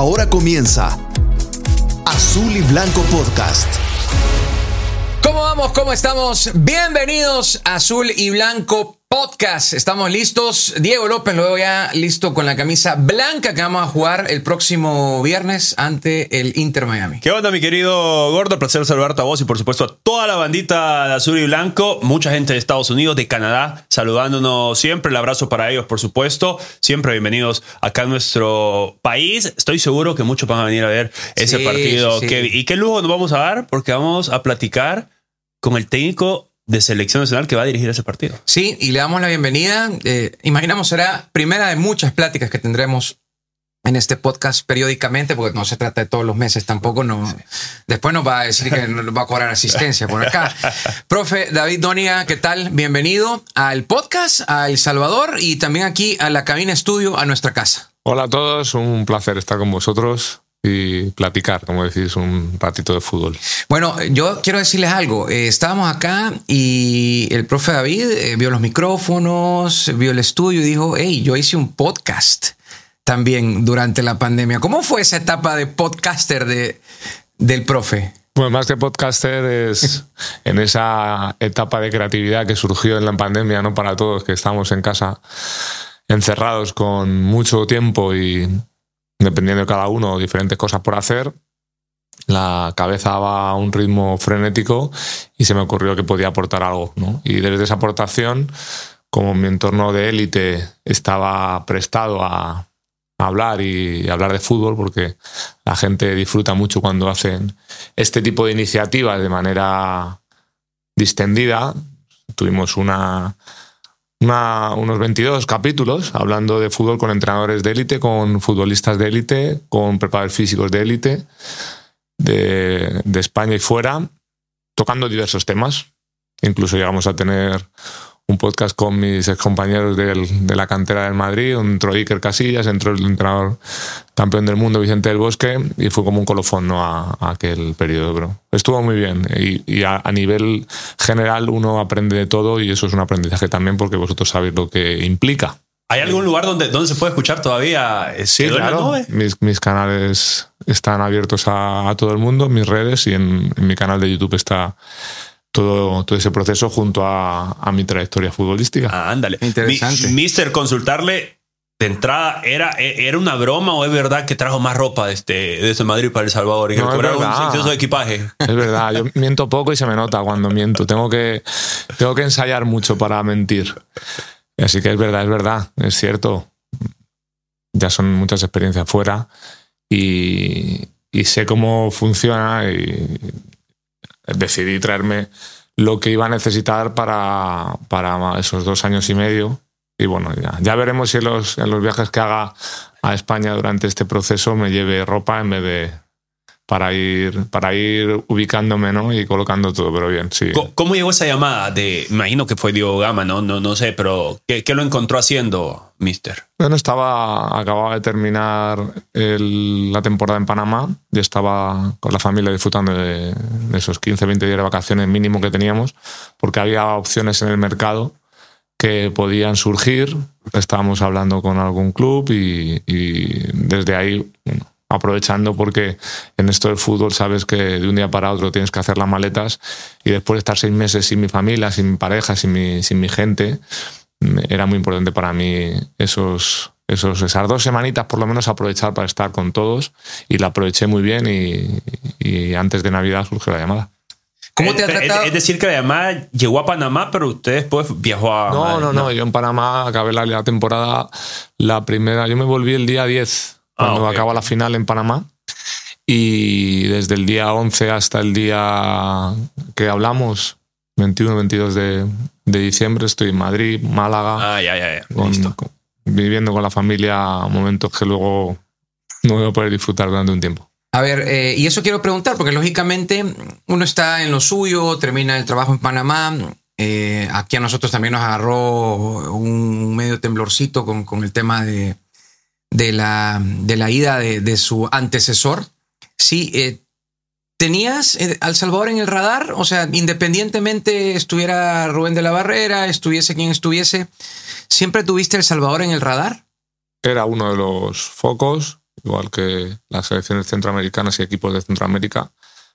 Ahora comienza Azul y Blanco Podcast. ¿Cómo vamos? ¿Cómo estamos? Bienvenidos a Azul y Blanco Podcast. Estamos listos. Diego López lo veo ya listo con la camisa blanca que vamos a jugar el próximo viernes ante el Inter Miami. ¿Qué onda, mi querido Gordo? Placer saludarte a vos y por supuesto a toda la bandita de Azul y Blanco. Mucha gente de Estados Unidos, de Canadá, saludándonos siempre. El abrazo para ellos, por supuesto. Siempre bienvenidos acá a nuestro país. Estoy seguro que muchos van a venir a ver ese Sí, partido. sí, ¿Y qué lujo nos vamos a dar? Porque vamos a platicar con el técnico de selección nacional que va a dirigir ese partido. Sí, y le damos la bienvenida. Eh, imaginamos será primera de muchas pláticas que tendremos en este podcast periódicamente, porque no se trata de todos los meses tampoco. No, Después nos va a decir que nos va a cobrar asistencia por acá. Profe David Donia, ¿qué tal? Bienvenido al podcast, a El Salvador y también aquí a la cabina estudio, a nuestra casa. Hola a todos, un placer estar con vosotros y platicar, como decís, un ratito de fútbol. Bueno, yo quiero decirles algo. Eh, estábamos acá y el profe David eh, vio los micrófonos, vio el estudio y dijo, hey, yo hice un podcast también durante la pandemia. ¿Cómo fue esa etapa de podcaster de, del profe? Bueno, más que podcaster es en esa etapa de creatividad que surgió en la pandemia, ¿no? Para todos que estamos en casa encerrados con mucho tiempo y dependiendo de cada uno, diferentes cosas por hacer. La cabeza va a un ritmo frenético y se me ocurrió que podía aportar algo, ¿no? Y desde esa aportación, como mi entorno de élite estaba prestado a, a hablar y hablar de fútbol, porque la gente disfruta mucho cuando hacen este tipo de iniciativas de manera distendida. Tuvimos una, una- unos 22 capítulos hablando de fútbol con entrenadores de élite, con futbolistas de élite, con preparadores físicos de élite, de, de España y fuera, tocando diversos temas. Incluso llegamos a tener un podcast con mis excompañeros del- de la cantera del Madrid, entró Iker Casillas, entró el entrenador campeón del mundo Vicente del Bosque y fue como un colofón ¿no? a, a aquel periodo. Pero estuvo muy bien y, y a, a nivel general uno aprende de todo y eso es un aprendizaje también porque vosotros sabéis lo que implica. ¿Hay algún lugar donde, donde se puede escuchar todavía? Sí, ¿Quedó en la claro. Mis, mis canales están abiertos a, a todo el mundo, mis redes y en, en mi canal de YouTube está todo, todo ese proceso junto a, a mi trayectoria futbolística. Ah, ándale. Interesante. Mi- mister, consultarle de entrada, ¿era, ¿era una broma o es verdad que trajo más ropa desde, desde Madrid para El Salvador y que No, cobraron un verdad. exceso de equipaje? Es verdad, yo miento poco y se me nota cuando miento. Tengo que, tengo que ensayar mucho para mentir. Así que es verdad, es verdad, es cierto. Ya son muchas experiencias fuera y, y sé cómo funciona y decidí traerme lo que iba a necesitar para, para esos dos años y medio. Y bueno, ya, ya veremos si en los, en los viajes que haga a España durante este proceso me lleve ropa en vez de, para ir, para ir ubicándome ¿no? y colocando todo, pero bien, sí. ¿Cómo llegó esa llamada? De, imagino que fue Diego Gama, no, no, no sé, pero ¿qué, qué lo encontró haciendo, mister? Bueno, estaba, acababa de terminar el- la temporada en Panamá y estaba con la familia disfrutando de, de esos 15, 20 días de vacaciones mínimo que teníamos, porque había opciones en el mercado que podían surgir. Estábamos hablando con algún club y, y desde ahí, bueno, aprovechando porque en esto del fútbol sabes que de un día para otro tienes que hacer las maletas y después de estar seis meses sin mi familia, sin mi pareja, sin mi, sin mi gente, me- era muy importante para mí esos, esos, esas dos semanitas por lo menos aprovechar para estar con todos y la aproveché muy bien y, y antes de Navidad surgió la llamada. ¿Cómo te ha Eh, es- tratado? Es decir, que la llamada llegó a Panamá, pero usted después viajó a. No, Madrid, no, no, yo en Panamá acabé la, la temporada, la primera, yo me volví el día 10 cuando Ah, ok, acaba la final en Panamá y desde el día 11 hasta el día que hablamos, 21, 22 de, de diciembre, estoy en Madrid, Málaga. Ah, ya, ya, ya. con- Listo. con- viviendo con la familia momentos que luego no voy a poder disfrutar durante un tiempo. A ver, eh, y eso quiero preguntar, porque lógicamente uno está en lo suyo, termina el trabajo en Panamá. eh, aquí a nosotros también nos agarró un medio temblorcito con, con el tema de, de, la, de la ida de, de su antecesor. Sí, eh, ¿tenías eh, al Salvador en el radar? O sea, independientemente estuviera Rubén de la Barrera, estuviese quien estuviese, ¿siempre tuviste el Salvador en el radar? Era uno de los focos igual que las selecciones centroamericanas y equipos de Centroamérica,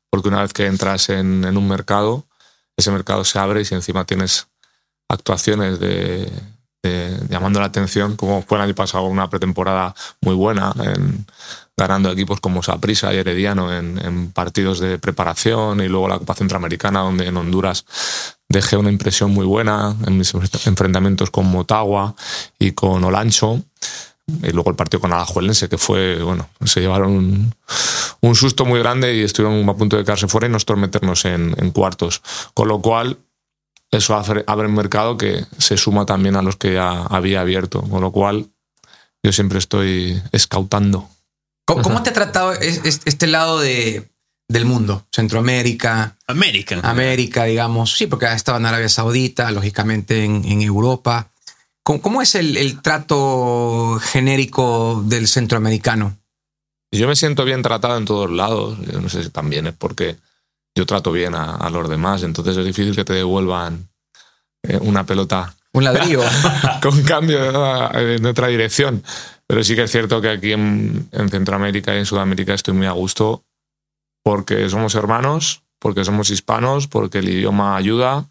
porque una vez que entras en, en un mercado, ese mercado se abre y si encima tienes actuaciones de, de- llamando la atención, como fue el año pasado una pretemporada muy buena, en- ganando equipos como Saprissa y Herediano en, partidos de preparación y luego la Copa Centroamericana, donde en Honduras dejé una impresión muy buena en mis enfrentamientos con Motagua y con Olancho. Y luego el partido con Alajuelense, que fue, bueno, se llevaron un, susto muy grande y estuvieron a punto de quedarse fuera y nosotros meternos en cuartos. Con lo cual, eso abre, un mercado que se suma también a los que ya había abierto. Con lo cual, yo siempre estoy escautando. ¿Cómo, cómo te ha tratado es- es- este lado de, del mundo? Centroamérica, American. América, digamos. Sí, porque ha estado en Arabia Saudita, lógicamente en, en Europa. ¿Cómo, cómo es el, el trato genérico del centroamericano? Yo me siento bien tratado en todos lados. Yo no sé si también es porque yo trato bien a, a los demás. Entonces es difícil que te devuelvan eh, una pelota Un ladrillo. con cambio en otra dirección. Pero sí que es cierto que aquí en, en Centroamérica y en Sudamérica estoy muy a gusto porque somos hermanos, porque somos hispanos, porque el idioma ayuda,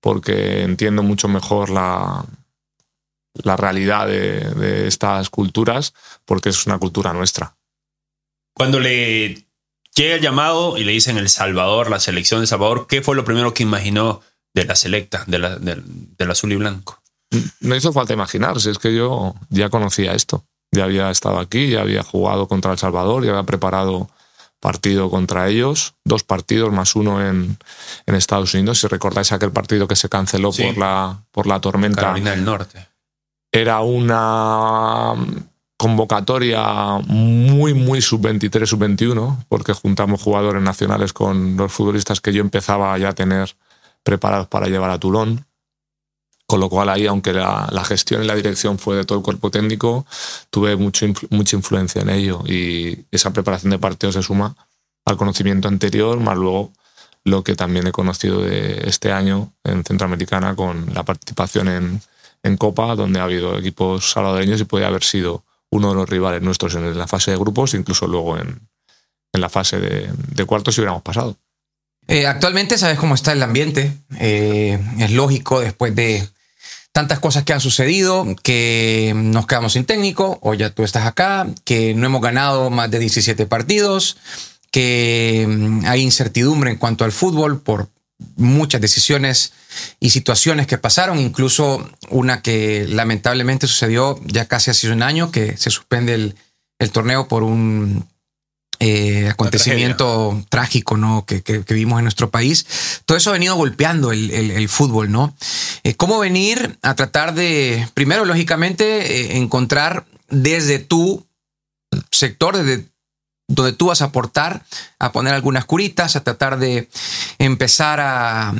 porque entiendo mucho mejor la, la realidad de, de estas culturas, porque es una cultura nuestra. Cuando le llega el llamado y le dicen El Salvador, la selección de Salvador, ¿qué fue lo primero que imaginó de la selecta, de la- del- del azul y blanco? No hizo falta imaginarse, es que yo ya conocía esto. Ya había estado aquí, ya había jugado contra El Salvador, ya había preparado partido contra ellos, dos partidos más uno en, en Estados Unidos. Si recordáis aquel partido que se canceló Sí. por, la, por la tormenta, Carolina del Norte. era una convocatoria muy, muy sub-23, sub-21, porque juntamos jugadores nacionales con los futbolistas que yo empezaba ya a tener preparados para llevar a Toulon. Con lo cual ahí, aunque la, la gestión y la dirección fue de todo el cuerpo técnico, tuve mucho, mucha influencia en ello y esa preparación de partidos se suma al conocimiento anterior, más luego lo que también he conocido de este año en Centroamericana con la participación en, en Copa, donde ha habido equipos salvadoreños y puede haber sido uno de los rivales nuestros en la fase de grupos, incluso luego en, la fase de, de cuartos si hubiéramos pasado. Eh, actualmente sabes cómo está el ambiente. Eh, es lógico después de tantas cosas que han sucedido, que nos quedamos sin técnico, o ya tú estás acá, que no hemos ganado más de 17 partidos, que mm, hay incertidumbre en cuanto al fútbol por muchas decisiones y situaciones que pasaron, incluso una que lamentablemente sucedió ya casi hace un año, que se suspende el, el torneo por un eh, acontecimiento trágico ¿no? Que, que- que vimos en nuestro país. Todo eso ha venido golpeando el, el- el fútbol, ¿no? Eh, ¿Cómo venir a tratar de, primero, lógicamente, eh, encontrar desde tu sector, desde donde tú vas a aportar, a poner algunas curitas, a tratar de empezar a,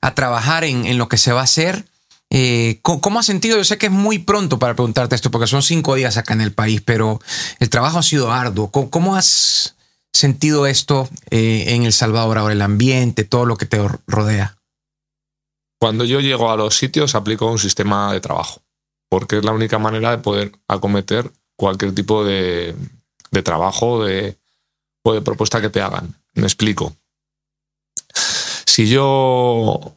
a trabajar en, en lo que se va a hacer? Eh, ¿cómo, has sentido? Yo sé que es muy pronto para preguntarte esto, porque son cinco días acá en el país, pero el trabajo ha sido arduo. ¿Cómo, cómo has sentido esto eh, en El Salvador ahora, el ambiente, todo lo que te rodea? Cuando yo llego a los sitios aplico un sistema de trabajo, porque es la única manera de poder acometer cualquier tipo de, de trabajo de, o de propuesta que te hagan. Me explico. Si yo,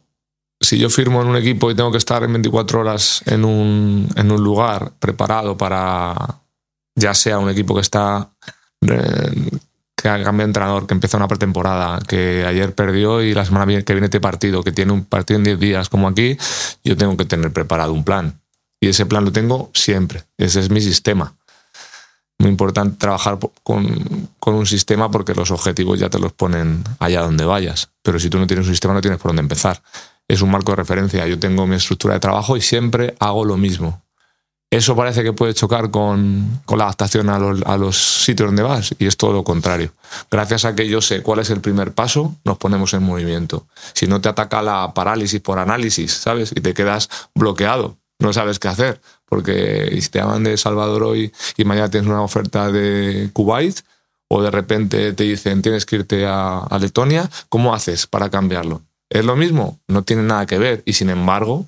si yo firmo en un equipo y tengo que estar en 24 horas en un, en un lugar preparado para, ya sea un equipo que está eh, que de entrenador, que empieza una pretemporada, que ayer perdió y la semana que viene este partido, que tiene un partido en 10 días como aquí, yo tengo que tener preparado un plan. Y ese plan lo tengo siempre. Ese es mi sistema. Muy importante trabajar con, con un sistema porque los objetivos ya te los ponen allá donde vayas. Pero si tú no tienes un sistema no tienes por dónde empezar. Es un marco de referencia. Yo tengo mi estructura de trabajo y siempre hago lo mismo. Eso parece que puede chocar con, con la adaptación a los, a los sitios donde vas y es todo lo contrario. Gracias a que yo sé cuál es el primer paso, nos ponemos en movimiento. Si no te ataca la parálisis por análisis, ¿sabes? Y te quedas bloqueado, no sabes qué hacer. Porque si te llaman de Salvador hoy y mañana tienes una oferta de Kuwait o de repente te dicen tienes que irte a, Letonia, ¿cómo haces para cambiarlo? ¿Es lo mismo? No tiene nada que ver y sin embargo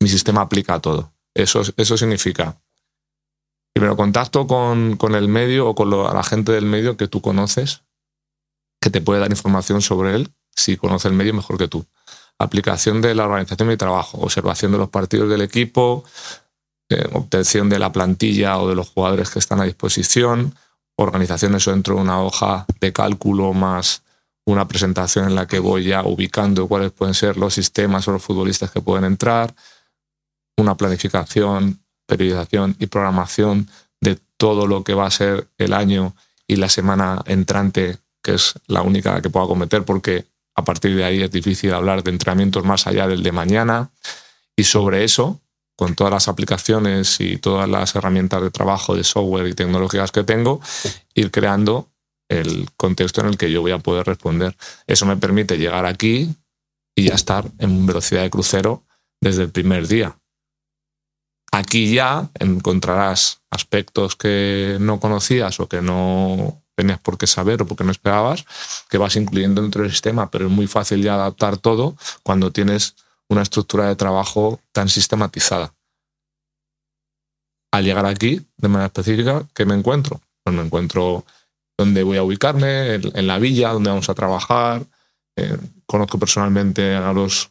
mi sistema aplica a todo. Eso, eso significa Primero, contacto con, con el medio o con la gente del medio que tú conoces, que te puede dar información sobre él. Si conoce el medio, mejor que tú. Aplicación de la organización de mi trabajo, observación de los partidos del equipo, obtención de la plantilla o de los jugadores que están a disposición, organización eso dentro de una hoja de cálculo más una presentación en la que voy ya ubicando cuáles pueden ser los sistemas o los futbolistas que pueden entrar, una planificación, periodización y programación de todo lo que va a ser el año y la semana entrante, que es la única que puedo cometer porque a partir de ahí es difícil hablar de entrenamientos más allá del de mañana. Y sobre eso, con todas las aplicaciones y todas las herramientas de trabajo, de software y tecnológicas que tengo, ir creando el contexto en el que yo voy a poder responder. Eso me permite llegar aquí y ya estar en velocidad de crucero desde el primer día. Aquí ya encontrarás aspectos que no conocías o que no tenías por qué saber o porque no esperabas, que vas incluyendo dentro del sistema, pero es muy fácil ya adaptar todo cuando tienes una estructura de trabajo tan sistematizada. Al llegar aquí, de manera específica, ¿qué me encuentro? Pues me encuentro donde voy a ubicarme, en, la villa, donde vamos a trabajar. Eh, conozco personalmente a los,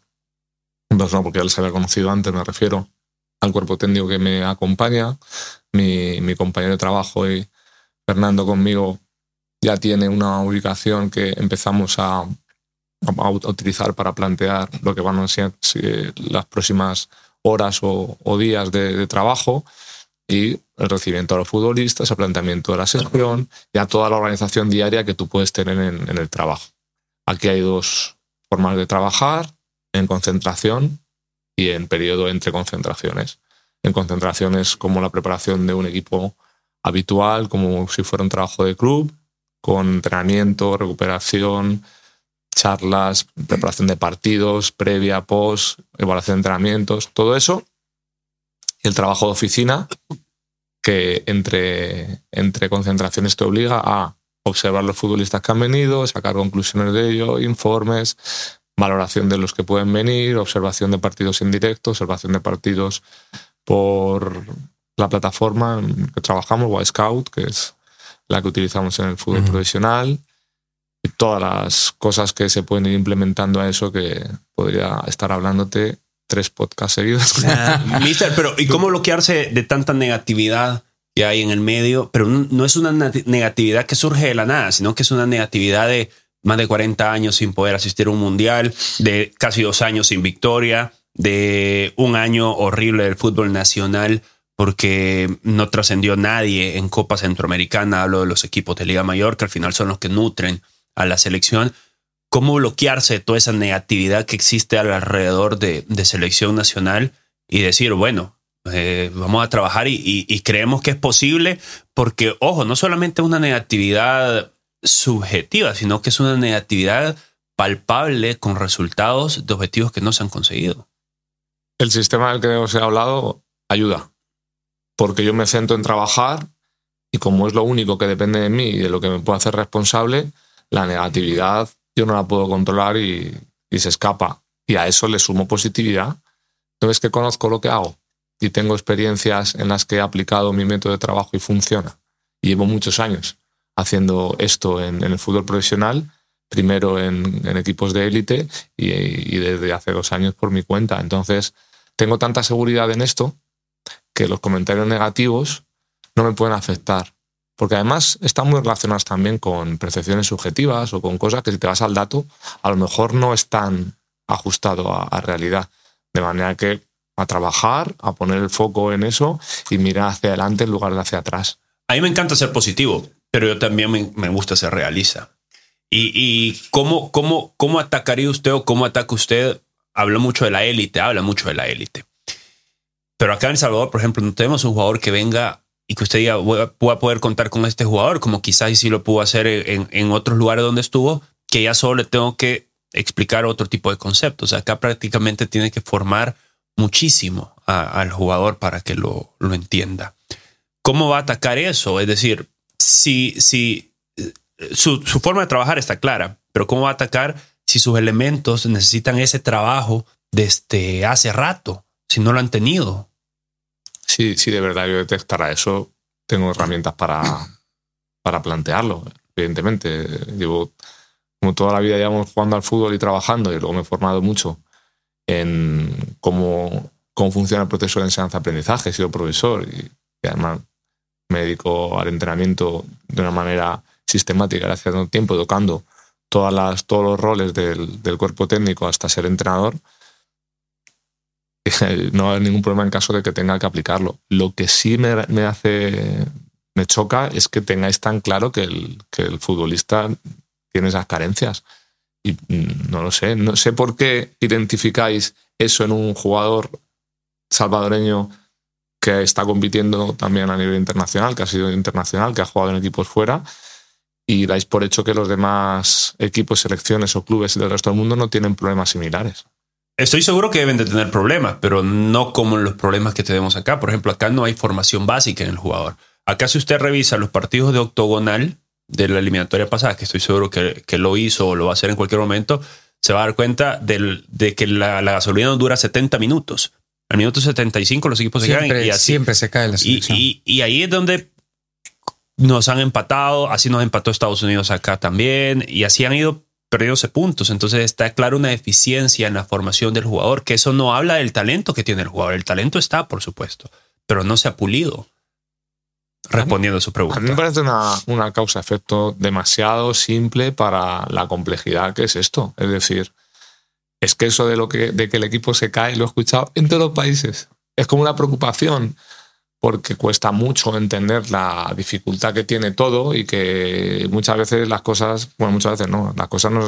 pues no, porque ya les había conocido antes, me refiero al cuerpo técnico que me acompaña, mi, mi compañero de trabajo y Fernando conmigo ya tiene una ubicación que empezamos a, a utilizar para plantear lo que van a ser las próximas horas o, días de, trabajo y el recibimiento a los futbolistas, el planteamiento de la sesión, ya toda la organización diaria que tú puedes tener en, en el trabajo. Aquí hay dos formas de trabajar, en concentración y en periodo entre concentraciones. En concentraciones como la preparación de un equipo habitual, como si fuera un trabajo de club, con entrenamiento, recuperación, charlas, preparación de partidos, previa, post, evaluación de entrenamientos, todo eso. Y el trabajo de oficina, que entre, entre concentraciones te obliga a observar los futbolistas que han venido, sacar conclusiones de ello, informes, valoración de los que pueden venir, observación de partidos en directo, observación de partidos por la plataforma en que trabajamos, Y Scout, que es la que utilizamos en el fútbol uh -huh. profesional, y todas las cosas que se pueden ir implementando a eso que podría estar hablándote tres podcasts seguidos. Uh, mister, pero ¿y cómo bloquearse de tanta negatividad que hay en el medio? Pero no es una negatividad que surge de la nada, sino que es una negatividad de más de 40 años sin poder asistir a un mundial, de casi dos años sin victoria, de un año horrible del fútbol nacional porque no trascendió nadie en Copa Centroamericana. Hablo de los equipos de Liga Mayor, que al final son los que nutren a la selección. ¿Cómo bloquearse de toda esa negatividad que existe alrededor de, de selección nacional y decir, bueno, eh, vamos a trabajar y, y, y creemos que es posible? Porque, ojo, no solamente una negatividad subjetiva, sino que es una negatividad palpable con resultados de objetivos que no se han conseguido. El sistema del que os he hablado ayuda, porque yo me centro en trabajar y como es lo único que depende de mí y de lo que me puedo hacer responsable, la negatividad yo no la puedo controlar y, se escapa. Y a eso le sumo positividad. Entonces que conozco lo que hago y tengo experiencias en las que he aplicado mi método de trabajo y funciona. Llevo muchos años haciendo esto en, el fútbol profesional, primero en, equipos de élite y, desde hace dos años por mi cuenta. Entonces, tengo tanta seguridad en esto que los comentarios negativos no me pueden afectar. Porque además están muy relacionados también con percepciones subjetivas o con cosas que si te vas al dato, a lo mejor no están ajustado a, a realidad. De manera que a trabajar, a poner el foco en eso y mirar hacia adelante en lugar de hacia atrás. A mí me encanta ser positivo, pero yo también me, me gusta ser realista. ¿Y, y cómo, cómo, cómo atacaría usted o cómo ataca usted? Habló mucho de la élite, habla mucho de la élite. Pero acá en El Salvador, por ejemplo, no tenemos un jugador que venga y que usted diga, voy poder contar con este jugador, como quizás sí lo pudo hacer en, en otros lugares donde estuvo, que ya solo le tengo que explicar otro tipo de conceptos. Acá prácticamente tiene que formar muchísimo al jugador para que lo, lo, entienda. ¿Cómo va a atacar eso? Es decir, si, si su, su, forma de trabajar está clara, pero ¿cómo va a atacar si sus elementos necesitan ese trabajo desde hace rato, si no lo han tenido? Sí, sí, de verdad yo detectara eso, tengo herramientas para, para plantearlo, evidentemente. Llevo, como toda la vida llevamos jugando al fútbol y trabajando, y luego me he formado mucho en cómo, cómo funciona el proceso de enseñanza-aprendizaje, he sido profesor y, y además me dedico al entrenamiento de una manera sistemática hace un tiempo, tocando todas las, todos los roles del, del cuerpo técnico hasta ser entrenador, no hay ningún problema en caso de que tenga que aplicarlo. Lo que sí me, me hace, me choca es que tengáis tan claro que el, que el futbolista tiene esas carencias. Y mm, no lo sé, no sé por qué identificáis eso en un jugador salvadoreño que está compitiendo también a nivel internacional, que ha sido internacional, que ha jugado en equipos fuera, y dais por hecho que los demás equipos, selecciones o clubes del resto del mundo no tienen problemas similares. Estoy seguro que deben de tener problemas, pero no como los problemas que tenemos acá. Por ejemplo, acá no hay formación básica en el jugador. Acá si usted revisa los partidos de octogonal de la eliminatoria pasada, que estoy seguro que, que lo hizo o lo va a hacer en cualquier momento, se va a dar cuenta del, de que la, la, gasolina no dura 70 minutos. Al minuto 75 los equipos siempre, se caen y así. Siempre se cae la y, y, y, ahí es donde nos han empatado, así nos empató Estados Unidos acá también, y así han ido perdiéndose puntos. Entonces está claro una deficiencia en la formación del jugador, que eso no habla del talento que tiene el jugador. El talento está, por supuesto, pero no se ha pulido. Respondiendo a su pregunta. A mí me parece una, una causa-efecto demasiado simple para la complejidad que es esto. Es decir, es que eso de, lo que, de que el equipo se cae lo he escuchado en todos los países. Es como una preocupación porque cuesta mucho entender la dificultad que tiene todo y que muchas veces las cosas, bueno, muchas veces no, las cosas no,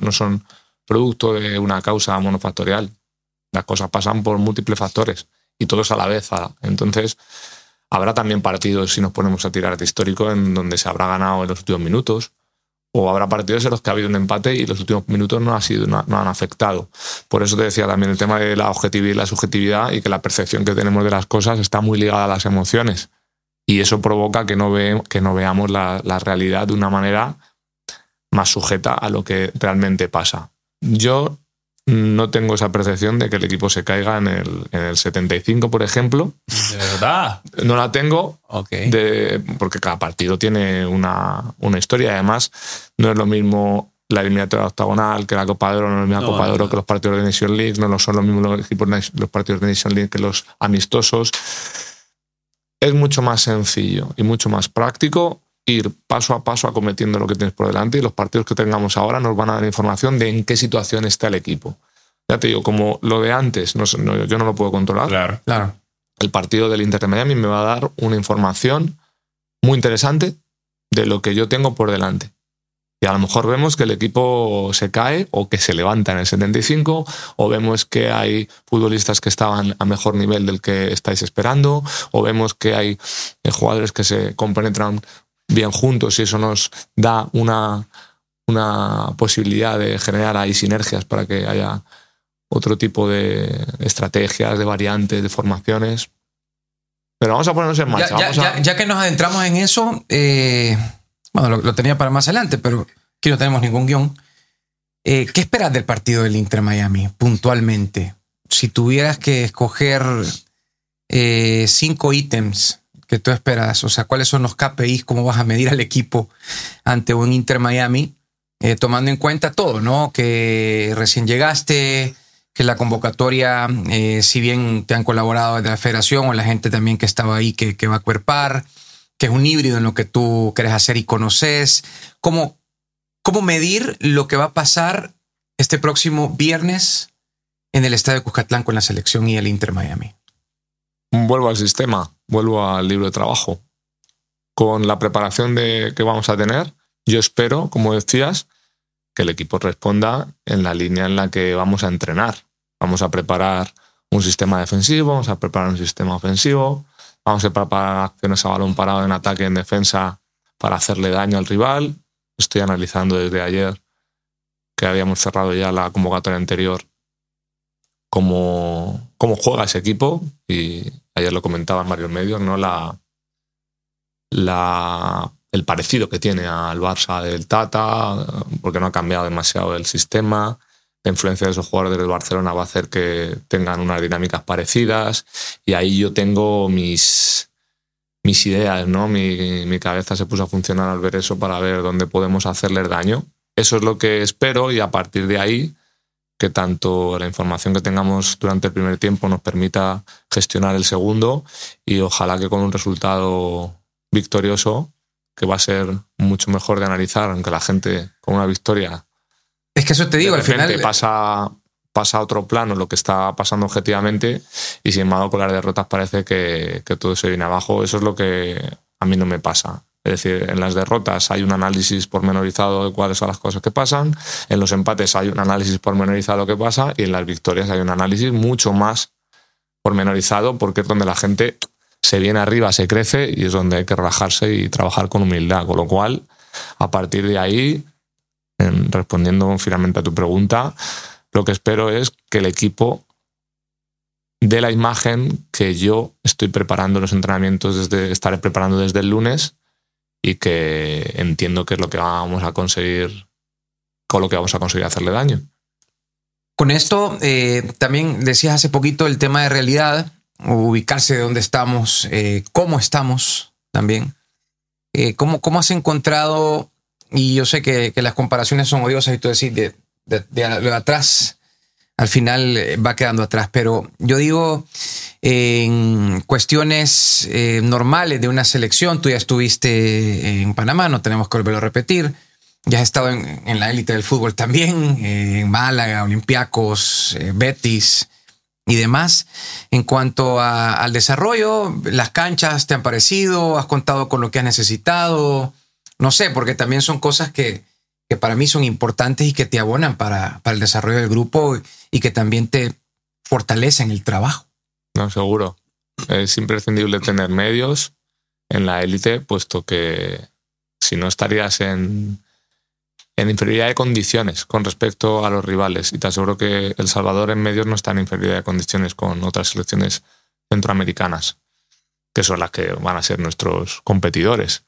no son producto de una causa monofactorial. Las cosas pasan por múltiples factores y todos a la vez. Entonces, habrá también partidos, si nos ponemos a tirar de histórico, en donde se habrá ganado en los últimos minutos, o habrá partidos en los que ha habido un empate y los últimos minutos no, han afectado. Por eso te decía también el tema de la objetividad y la subjetividad y que la percepción que tenemos de las cosas está muy ligada a las emociones. Y eso provoca que no, veamos la realidad de una manera más sujeta a lo que realmente pasa. Yo no tengo esa percepción de que el equipo se caiga en el, en el 75, por ejemplo. ¿De verdad? No la tengo, okay. de, porque cada partido tiene una, una, historia. Además, no es lo mismo la eliminatoria octagonal que la Copa de Oro, no es la misma no, Copa de Oro no. que los partidos de Nation League, no son los mismos los, equipos, los partidos de Nation League que los amistosos. Es mucho más sencillo y mucho más práctico ir paso a paso acometiendo lo que tienes por delante y los partidos que tengamos ahora nos van a dar información de en qué situación está el equipo. Ya te digo, como lo de antes, no, no, yo no lo puedo controlar. Claro, claro. El partido del Inter de Miami me va a dar una información muy interesante de lo que yo tengo por delante. Y a lo mejor vemos que el equipo se cae o que se levanta en el 75, o vemos que hay futbolistas que estaban a mejor nivel del que estáis esperando, o vemos que hay jugadores que se compenetran bien juntos y eso nos da una, una posibilidad de generar ahí sinergias para que haya otro tipo de estrategias, de variantes, de formaciones. Pero vamos a ponernos en marcha. Ya, ya, a... ya, ya que nos adentramos en eso, eh, bueno, lo, lo, tenía para más adelante, pero aquí no tenemos ningún guion. Eh, ¿Qué esperas del partido del Inter Miami puntualmente? Si tuvieras que escoger eh, cinco ítems que tú esperas? O sea, ¿cuáles son los KPIs? ¿Cómo vas a medir al equipo ante un Inter Miami? Eh, tomando en cuenta todo, ¿no? Que recién llegaste, que la convocatoria, eh, si bien te han colaborado desde la federación o la gente también que estaba ahí que, que va a cuerpar, que es un híbrido en lo que tú quieres hacer y conoces. ¿Cómo, ¿Cómo medir lo que va a pasar este próximo viernes en el estadio Cuscatlán con la selección y el Inter Miami? Vuelvo al sistema, vuelvo al libro de trabajo. Con la preparación de, que vamos a tener, yo espero, como decías, que el equipo responda en la línea en la que vamos a entrenar. Vamos a preparar un sistema defensivo, vamos a preparar un sistema ofensivo, vamos a preparar acciones a balón parado en ataque en defensa para hacerle daño al rival. Estoy analizando desde ayer que habíamos cerrado ya la convocatoria anterior cómo, cómo juega ese equipo y ayer lo comentaba en varios medios, ¿no? La, la, el parecido que tiene al Barça del Tata, porque no ha cambiado demasiado el sistema. La influencia de esos jugadores del Barcelona va a hacer que tengan unas dinámicas parecidas y ahí yo tengo mis, mis ideas, ¿no? Mi, mi cabeza se puso a funcionar al ver eso para ver dónde podemos hacerles daño. Eso es lo que espero y a partir de ahí que tanto la información que tengamos durante el primer tiempo nos permita gestionar el segundo y ojalá que con un resultado victorioso que va a ser mucho mejor de analizar, aunque la gente con una victoria Es que eso te digo, de al final. repente pasa, pasa a otro plano lo que está pasando objetivamente y sin embargo con las derrotas parece que, que todo se viene abajo. Eso es lo que a mí no me pasa. Es decir, en las derrotas hay un análisis pormenorizado de cuáles son las cosas que pasan, en los empates hay un análisis pormenorizado de lo que pasa y en las victorias hay un análisis mucho más pormenorizado porque es donde la gente se viene arriba, se crece y es donde hay que relajarse y trabajar con humildad. Con lo cual, a partir de ahí, en- respondiendo finalmente a tu pregunta, lo que espero es que el equipo dé la imagen que yo estoy preparando los entrenamientos desde, estaré preparando desde el lunes y que entiendo que es lo que vamos a conseguir, con lo que vamos a conseguir hacerle daño. Con esto, eh, también decías hace poquito el tema de realidad, ubicarse de dónde estamos, eh, cómo estamos también. Eh, ¿cómo, ¿Cómo has encontrado, y yo sé que, que las comparaciones son odiosas y tú decís, de, de, de de atrás, al final eh, va quedando atrás, pero yo digo, en cuestiones eh, normales de una selección, tú ya estuviste en Panamá, no tenemos que volverlo a repetir. Ya has estado en, la élite del fútbol también, eh, en Málaga, Olympiacos, Betis y demás. En cuanto al desarrollo, las canchas te han parecido, has contado con lo que has necesitado. No sé, porque también son cosas que, que para mí son importantes y que te abonan para, para el desarrollo del grupo y que también te fortalecen el trabajo. No, seguro. Es imprescindible tener medios en la élite, puesto que si no estarías en, en inferioridad de condiciones con respecto a los rivales. Y te aseguro que El Salvador en medios no está en inferioridad de condiciones con otras selecciones centroamericanas, que son las que van a ser nuestros competidores.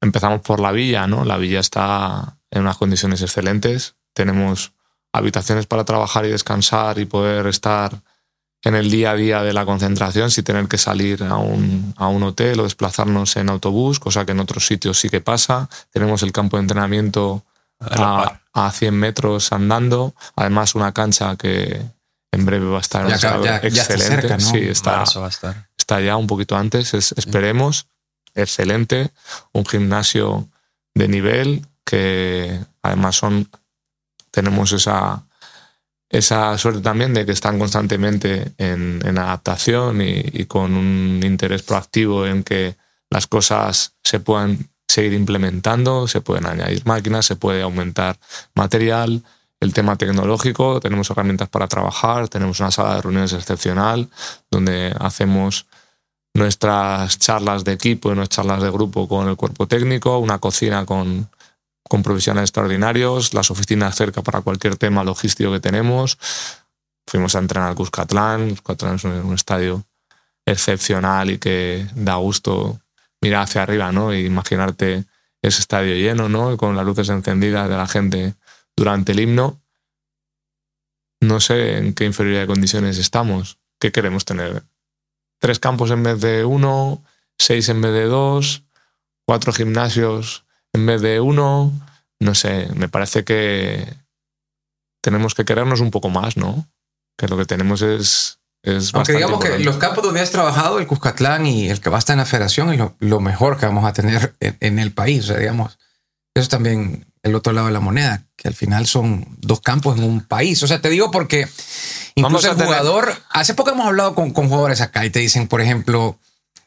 Empezamos por la villa, ¿no? La villa está en unas condiciones excelentes. Tenemos habitaciones para trabajar y descansar y poder estar en el día a día de la concentración sin tener que salir a un, a un hotel o desplazarnos en autobús, cosa que en otros sitios sí que pasa. Tenemos el campo de entrenamiento A a, par. a 100 metros andando. Además, una cancha que en breve va a estar Ya está excelente. cerca, ¿no? Sí, está, Marzo va a estar. está ya un poquito antes, es- esperemos. Excelente. Un gimnasio de nivel que además son tenemos esa, esa suerte también de que están constantemente en, adaptación y, y con un interés proactivo en que las cosas se puedan seguir implementando, se pueden añadir máquinas, se puede aumentar material, el tema tecnológico, tenemos herramientas para trabajar, tenemos una sala de reuniones excepcional donde hacemos nuestras charlas de equipo y nuestras charlas de grupo con el cuerpo técnico, una cocina con, con provisiones extraordinarios, las oficinas cerca para cualquier tema logístico que tenemos. Fuimos a entrenar al Cuscatlán. Cuscatlán es un estadio excepcional y que da gusto mirar hacia arriba, ¿no? E imaginarte ese estadio lleno, ¿no? Con las luces encendidas de la gente durante el himno. No sé en qué inferioridad de condiciones estamos. ¿Qué queremos tener? ¿Tres campos en vez de uno? ¿Seis en vez de dos? ¿Cuatro gimnasios en vez de uno? No sé, me parece que tenemos que querernos un poco más, ¿no? Que lo que tenemos es, es Aunque digamos que importante. los campos donde has trabajado, el Cuscatlán y el que va a estar en la federación, es lo, lo mejor que vamos a tener en, en el país. O sea, digamos, eso es también el otro lado de la moneda, que al final son dos campos en un país. O sea, te digo porque incluso a el tener- jugador, hace poco hemos hablado con, con jugadores acá y te dicen, por ejemplo,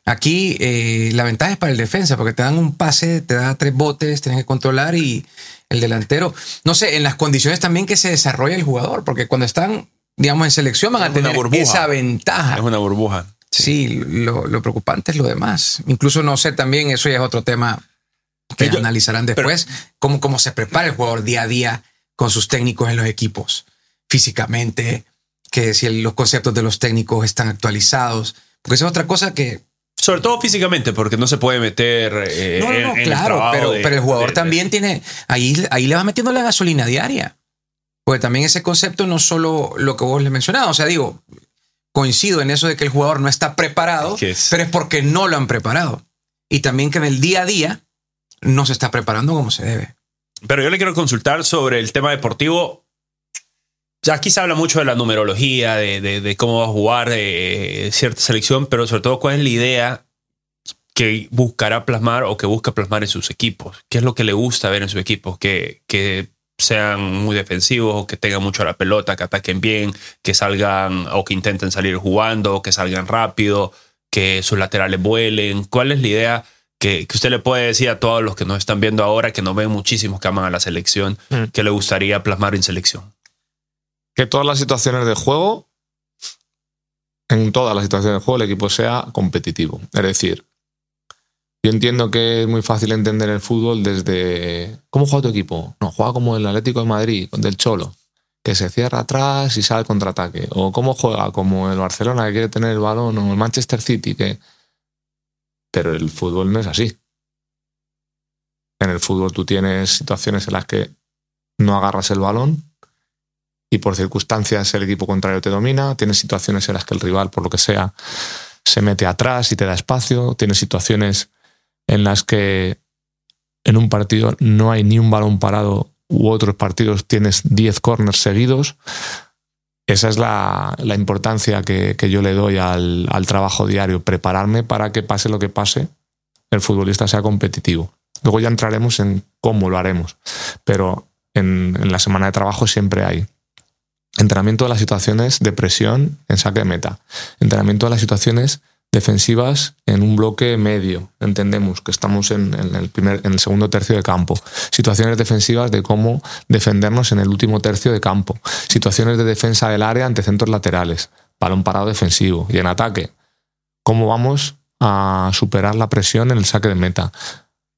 aquí eh, la ventaja es para el defensa, porque te dan un pase, te da tres botes, tienes que controlar y el delantero, no sé, en las condiciones también que se desarrolla el jugador, porque cuando están, digamos, en selección van a Es tener burbuja. esa ventaja. Es una burbuja. Sí, lo, lo preocupante es lo demás. Incluso no sé también, eso ya es otro tema que analizarán después, cómo, cómo se prepara el jugador día a día con sus técnicos en los equipos, físicamente, que si los conceptos de los técnicos están actualizados, porque esa es otra cosa que... Sobre todo físicamente, porque no se puede meter. eh, No, no, en- no, en el claro, pero, de- pero el jugador de- de- también tiene, ahí, ahí le va metiendo la gasolina diaria, porque también ese concepto no solo lo que vos le mencionabas, o sea, digo, coincido en eso de que el jugador no está preparado, es- pero es porque no lo han preparado. y también que en el día a día no se está preparando como se debe. Pero yo le quiero consultar sobre el tema deportivo. Ya aquí se habla mucho de la numerología, de, de- de cómo va a jugar eh, cierta selección, pero sobre todo cuál es la idea que buscará plasmar o que busca plasmar en sus equipos. ¿Qué es lo que le gusta ver en sus equipos? Que, que sean muy defensivos o que tengan mucho la pelota, que ataquen bien, que salgan o que intenten salir jugando, que salgan rápido, que sus laterales vuelen. ¿Cuál es la idea que, que usted le puede decir a todos los que nos están viendo ahora, que nos ven muchísimos que aman a la selección, Mm. que le gustaría plasmar en selección? Que todas las situaciones de juego, en todas las situaciones de juego, el equipo sea competitivo. Es decir, yo entiendo que es muy fácil entender el fútbol desde cómo juega tu equipo. No, juega como el Atlético de Madrid, del Cholo, que se cierra atrás y sale al contraataque. O cómo juega como el Barcelona, que quiere tener el balón, o el Manchester City, que. Pero el fútbol no es así. En el fútbol tú tienes situaciones en las que no agarras el balón por circunstancias el equipo contrario te domina, tienes situaciones en las que el rival, por lo que sea, se mete atrás y te da espacio, tienes situaciones en las que en un partido no hay ni un balón parado u otros partidos tienes 10 corners seguidos. Esa es la, importancia que, yo le doy al, al trabajo diario, prepararme para que pase lo que pase, el futbolista sea competitivo. Luego ya entraremos en cómo lo haremos, pero en, en la semana de trabajo siempre hay entrenamiento de las situaciones de presión en saque de meta, entrenamiento de las situaciones defensivas en un bloque medio, entendemos que estamos en, el primer, en el segundo tercio de campo, situaciones defensivas de cómo defendernos en el último tercio de campo, situaciones de defensa del área ante centros laterales, balón parado defensivo y en ataque, cómo vamos a superar la presión en el saque de meta,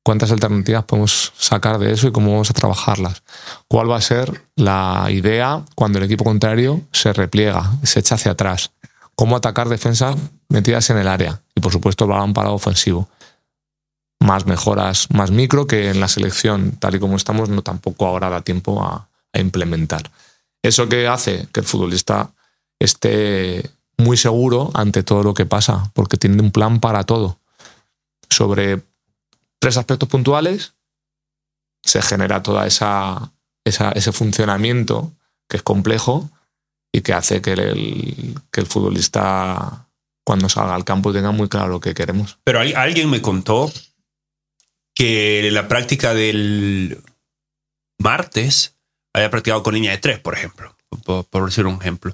cuántas alternativas podemos sacar de eso y cómo vamos a trabajarlas. ¿Cuál va a ser la idea cuando el equipo contrario se repliega, se echa hacia atrás? ¿Cómo atacar defensas metidas en el área? Y por supuesto el balón parado ofensivo. Más mejoras, más micro que en la selección, tal y como estamos, no tampoco ahora da tiempo a, a implementar. Eso que hace que el futbolista esté muy seguro ante todo lo que pasa, porque tiene un plan para todo. Sobre tres aspectos puntuales, se genera toda esa, esa- ese funcionamiento que es complejo y que hace que el, que el futbolista cuando salga al campo tenga muy claro lo que queremos. Pero al- alguien me contó que la práctica del martes había practicado con línea de tres, por ejemplo, por, decir un ejemplo.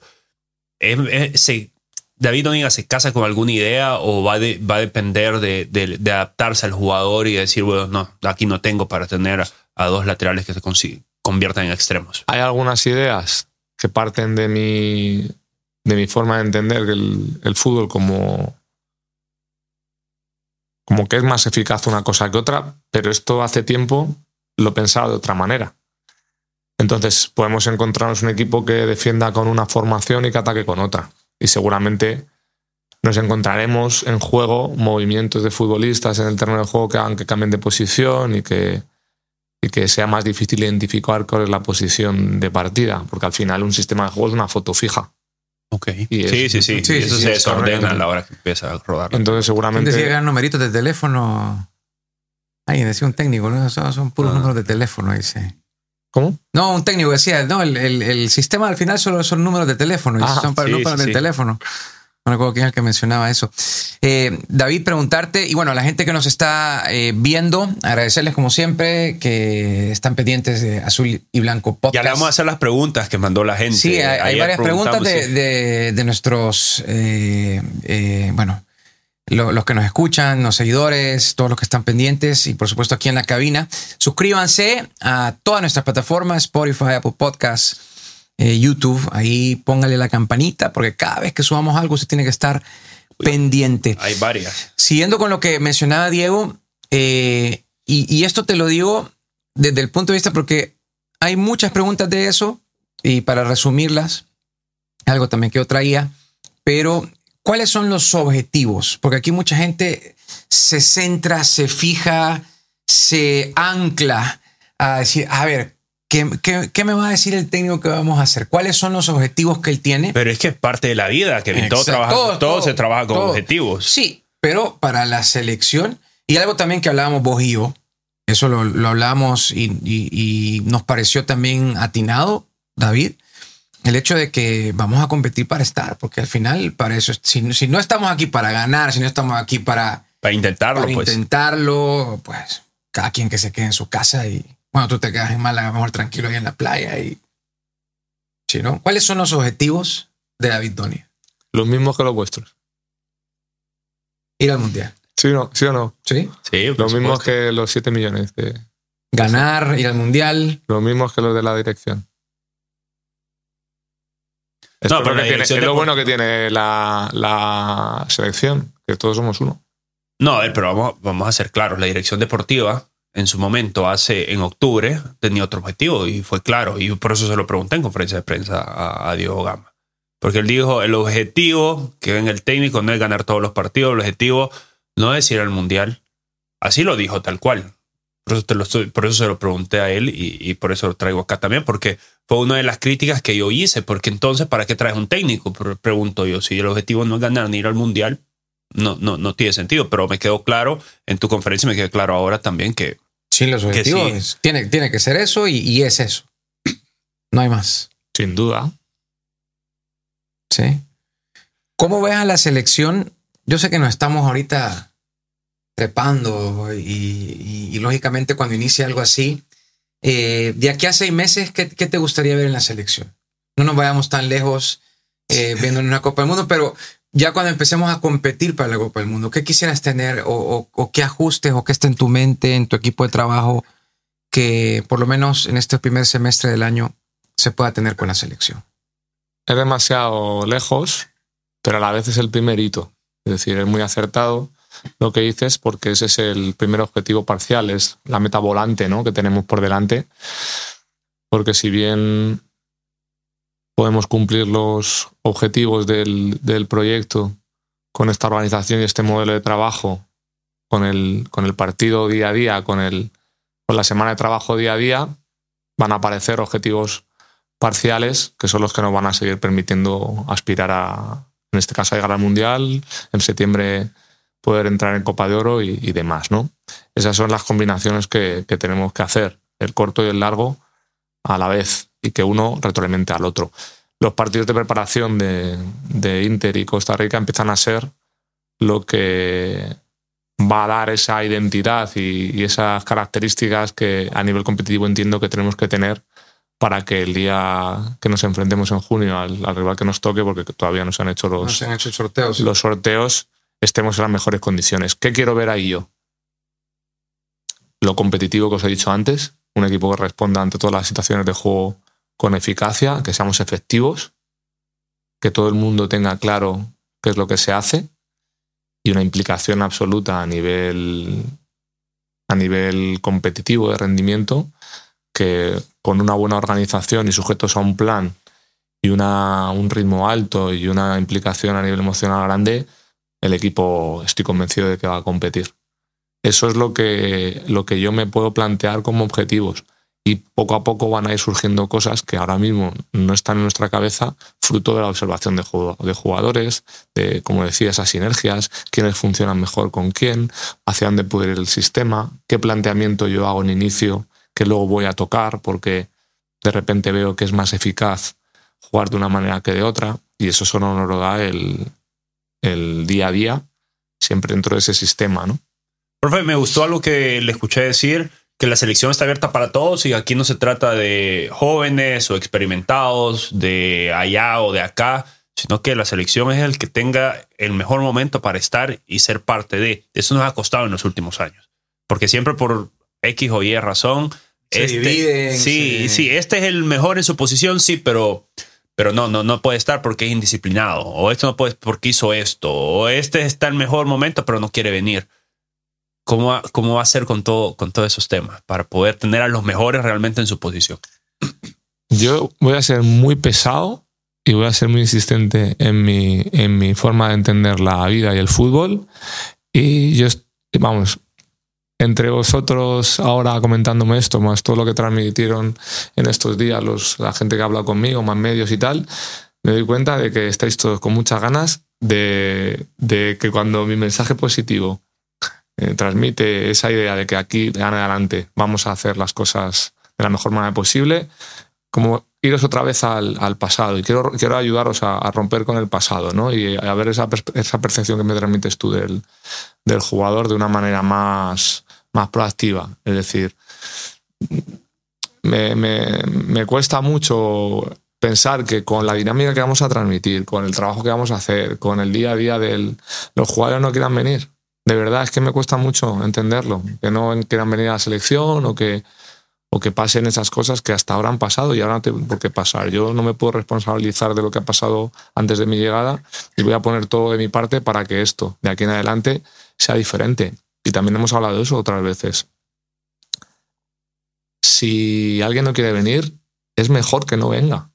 David Oniga se casa con alguna idea o va, va a depender de, adaptarse al jugador y decir, bueno, no, aquí no tengo para tener a, dos laterales que se conviertan en extremos. Hay algunas ideas que parten de mi, de mi forma de entender el, el fútbol como, como que es más eficaz una cosa que otra, pero esto hace tiempo lo pensaba de otra manera. Entonces podemos encontrarnos un equipo que defienda con una formación y que ataque con otra. Y seguramente nos encontraremos en juego movimientos de futbolistas en el terreno de juego que hagan que cambien de posición y que, y que sea más difícil identificar cuál es la posición de partida, porque al final un sistema de juego es una foto fija. Ok. Y sí, es- sí, sí, sí, eso sí, se es desordena a la hora que empieza a rodar. Entonces ¿Quién decía que seguramente... eran numeritos de teléfono? Alguien decía un técnico, ¿no? Son, son puros Ah. números de teléfono, dice. ¿Cómo? No, un técnico decía, no, el, el- el sistema al final solo son números de teléfono, y Ah, son para sí, números sí, del sí. teléfono. No recuerdo quién es el que mencionaba eso. Eh, David, preguntarte, y bueno, a la gente que nos está eh, viendo, agradecerles como siempre que están pendientes de Azul y Blanco Podcast. Ya le vamos a hacer las preguntas que mandó la gente. Sí, hay, varias preguntas de- de nuestros, eh, eh, bueno, lo- los que nos escuchan, los seguidores, todos los que están pendientes y por supuesto aquí en la cabina. Suscríbanse a todas nuestras plataformas, Spotify, Apple Podcasts, eh, YouTube. Ahí póngale la campanita porque cada vez que subamos algo se tiene que estar pendiente. Hay varias. Siguiendo con lo que mencionaba Diego, eh, y, y esto te lo digo desde el punto de vista porque hay muchas preguntas de eso y para resumirlas, algo también que yo traía, pero ¿cuáles son los objetivos? Porque aquí mucha gente se centra, se fija, se ancla a decir, a ver, ¿qué, qué, qué me va a decir el técnico que vamos a hacer? ¿Cuáles son los objetivos que él tiene? Pero es que es parte de la vida, que todo, trabaja, todo, se trabaja con todo. objetivos. Sí, pero para la selección Y algo también que hablábamos vos y yo, eso lo, lo hablábamos y, y- y nos pareció también atinado, David, el hecho de que vamos a competir para estar, porque al final para eso, si, si no estamos aquí para ganar, si no estamos aquí para, Para intentarlo, para pues. intentarlo, pues cada quien que se quede en su casa y bueno, tú te quedas en Málaga mejor tranquilo ahí en la playa y sí, ¿no? ¿Cuáles son los objetivos de David Donia? Los mismos que los vuestros. Ir al mundial, ¿Sí o no? ¿Sí o no? ¿sí? Sí, Los mismos que los 7 millones. de- Ganar, ir al mundial. los mismos que los de la dirección. No, pero tiene- es lo bueno que tiene la, la selección, que todos somos uno. No, a ver, pero vamos, vamos a ser claros. La dirección deportiva, en su momento, hace en octubre, tenía otro objetivo y fue claro. Y por eso se lo pregunté en conferencia de prensa a, a Diego Gama. Porque él dijo: el objetivo que ven el técnico no es ganar todos los partidos, el objetivo no es ir al mundial. Así lo dijo tal cual. Por eso, te lo estoy- por eso se lo pregunté a él y, y por eso lo traigo acá también, porque fue una de las críticas que yo hice. Porque entonces, ¿para qué traes un técnico? Pre- Pregunto yo. Si el objetivo no es ganar ni ir al mundial, no, no, no tiene sentido, pero me quedó claro en tu conferencia, me quedó claro ahora también que Sí, los Que objetivos. sí. es- Tiene, tiene que ser eso y, y es eso. No hay más. Sin duda. Sí. ¿Cómo ves a la selección? Yo sé que nos estamos ahorita trepando y, y- y lógicamente cuando inicia algo así, eh, de aquí a seis meses, ¿qué, qué te gustaría ver en la selección? No nos vayamos tan lejos eh, viendo en una Copa del Mundo, pero ya cuando empecemos a competir para la Copa del Mundo, ¿qué quisieras tener o, o- o qué ajustes o qué está en tu mente, en tu equipo de trabajo, que por lo menos en este primer semestre del año se pueda tener con la selección? Es demasiado lejos, pero a la vez es el primer hito. Es decir, es muy acertado lo que dices porque ese es el primer objetivo parcial, es la meta volante ¿no? que tenemos por delante. Porque si bien podemos cumplir los objetivos del, del proyecto con esta organización y este modelo de trabajo, con el, con el partido día a día, con, el, con la semana de trabajo día a día, van a aparecer objetivos parciales que son los que nos van a seguir permitiendo aspirar a, en este caso, a llegar al Mundial, en septiembre poder entrar en Copa de Oro y, y demás, ¿no? Esas son las combinaciones que, que tenemos que hacer, el corto y el largo a la vez, y que uno retroalimente al otro. Los partidos de preparación de, de Inter y Costa Rica empiezan a ser lo que va a dar esa identidad y, y esas características que a nivel competitivo entiendo que tenemos que tener para que el día que nos enfrentemos en junio al, al rival que nos toque, porque todavía no se han hecho No los, se han hecho sorteos. los sorteos, estemos en las mejores condiciones. ¿Qué quiero ver ahí yo? Lo competitivo que os he dicho antes, un equipo que responda ante todas las situaciones de juego con eficacia, que seamos efectivos, que todo el mundo tenga claro qué es lo que se hace y una implicación absoluta a nivel, a nivel competitivo de rendimiento, que con una buena organización y sujetos a un plan y una, un ritmo alto y una implicación a nivel emocional grande, el equipo estoy convencido de que va a competir. Eso es lo que, lo que yo me puedo plantear como objetivos. Y poco a poco van a ir surgiendo cosas que ahora mismo no están en nuestra cabeza, fruto de la observación de, jugadores, de, como decía, esas sinergias, quiénes funcionan mejor con quién, hacia dónde puede ir el sistema, qué planteamiento yo hago en inicio que luego voy a tocar, porque de repente veo que es más eficaz jugar de una manera que de otra, y eso solo nos lo da el, el día a día, siempre dentro de ese sistema, ¿no? Profe, me gustó algo que le escuché decir, que la selección está abierta para todos y aquí no se trata de jóvenes o experimentados, de allá o de acá, sino que la selección es el que tenga el mejor momento para estar y ser parte de. Eso nos ha costado en los últimos años, porque siempre por X o Y razón... Se dividen, sí, se- sí, este es el mejor en su posición, sí, pero pero no, no, no puede estar porque es indisciplinado, o esto no puede porque hizo esto, o este está en mejor momento, pero no quiere venir. ¿Cómo va, cómo va a ser con, todo, con todos esos temas para poder tener a los mejores realmente en su posición? Yo voy a ser muy pesado y voy a ser muy insistente en mi, en mi forma de entender la vida y el fútbol. Y yo, vamos, entre vosotros ahora comentándome esto, más todo lo que transmitieron en estos días los, la gente que habla conmigo, más medios y tal, me doy cuenta de que estáis todos con muchas ganas de, de que cuando mi mensaje positivo eh, transmite esa idea de que aquí, de adelante, vamos a hacer las cosas de la mejor manera posible, como iros otra vez al, al pasado. Y quiero, quiero ayudaros a, a, romper con el pasado, ¿no? Y a ver esa, esa percepción que me transmites tú del, del jugador de una manera más, más proactiva. Es decir, me, me, me cuesta mucho pensar que con la dinámica que vamos a transmitir, con el trabajo que vamos a hacer, con el día a día de los jugadores no quieran venir. De verdad, es que me cuesta mucho entenderlo, que no quieran venir a la selección o que, o que pasen esas cosas que hasta ahora han pasado y ahora no tengo por qué pasar. Yo no me puedo responsabilizar de lo que ha pasado antes de mi llegada y voy a poner todo de mi parte para que esto, de aquí en adelante, sea diferente. Y también hemos hablado de eso otras veces. Si alguien no quiere venir, es mejor que no venga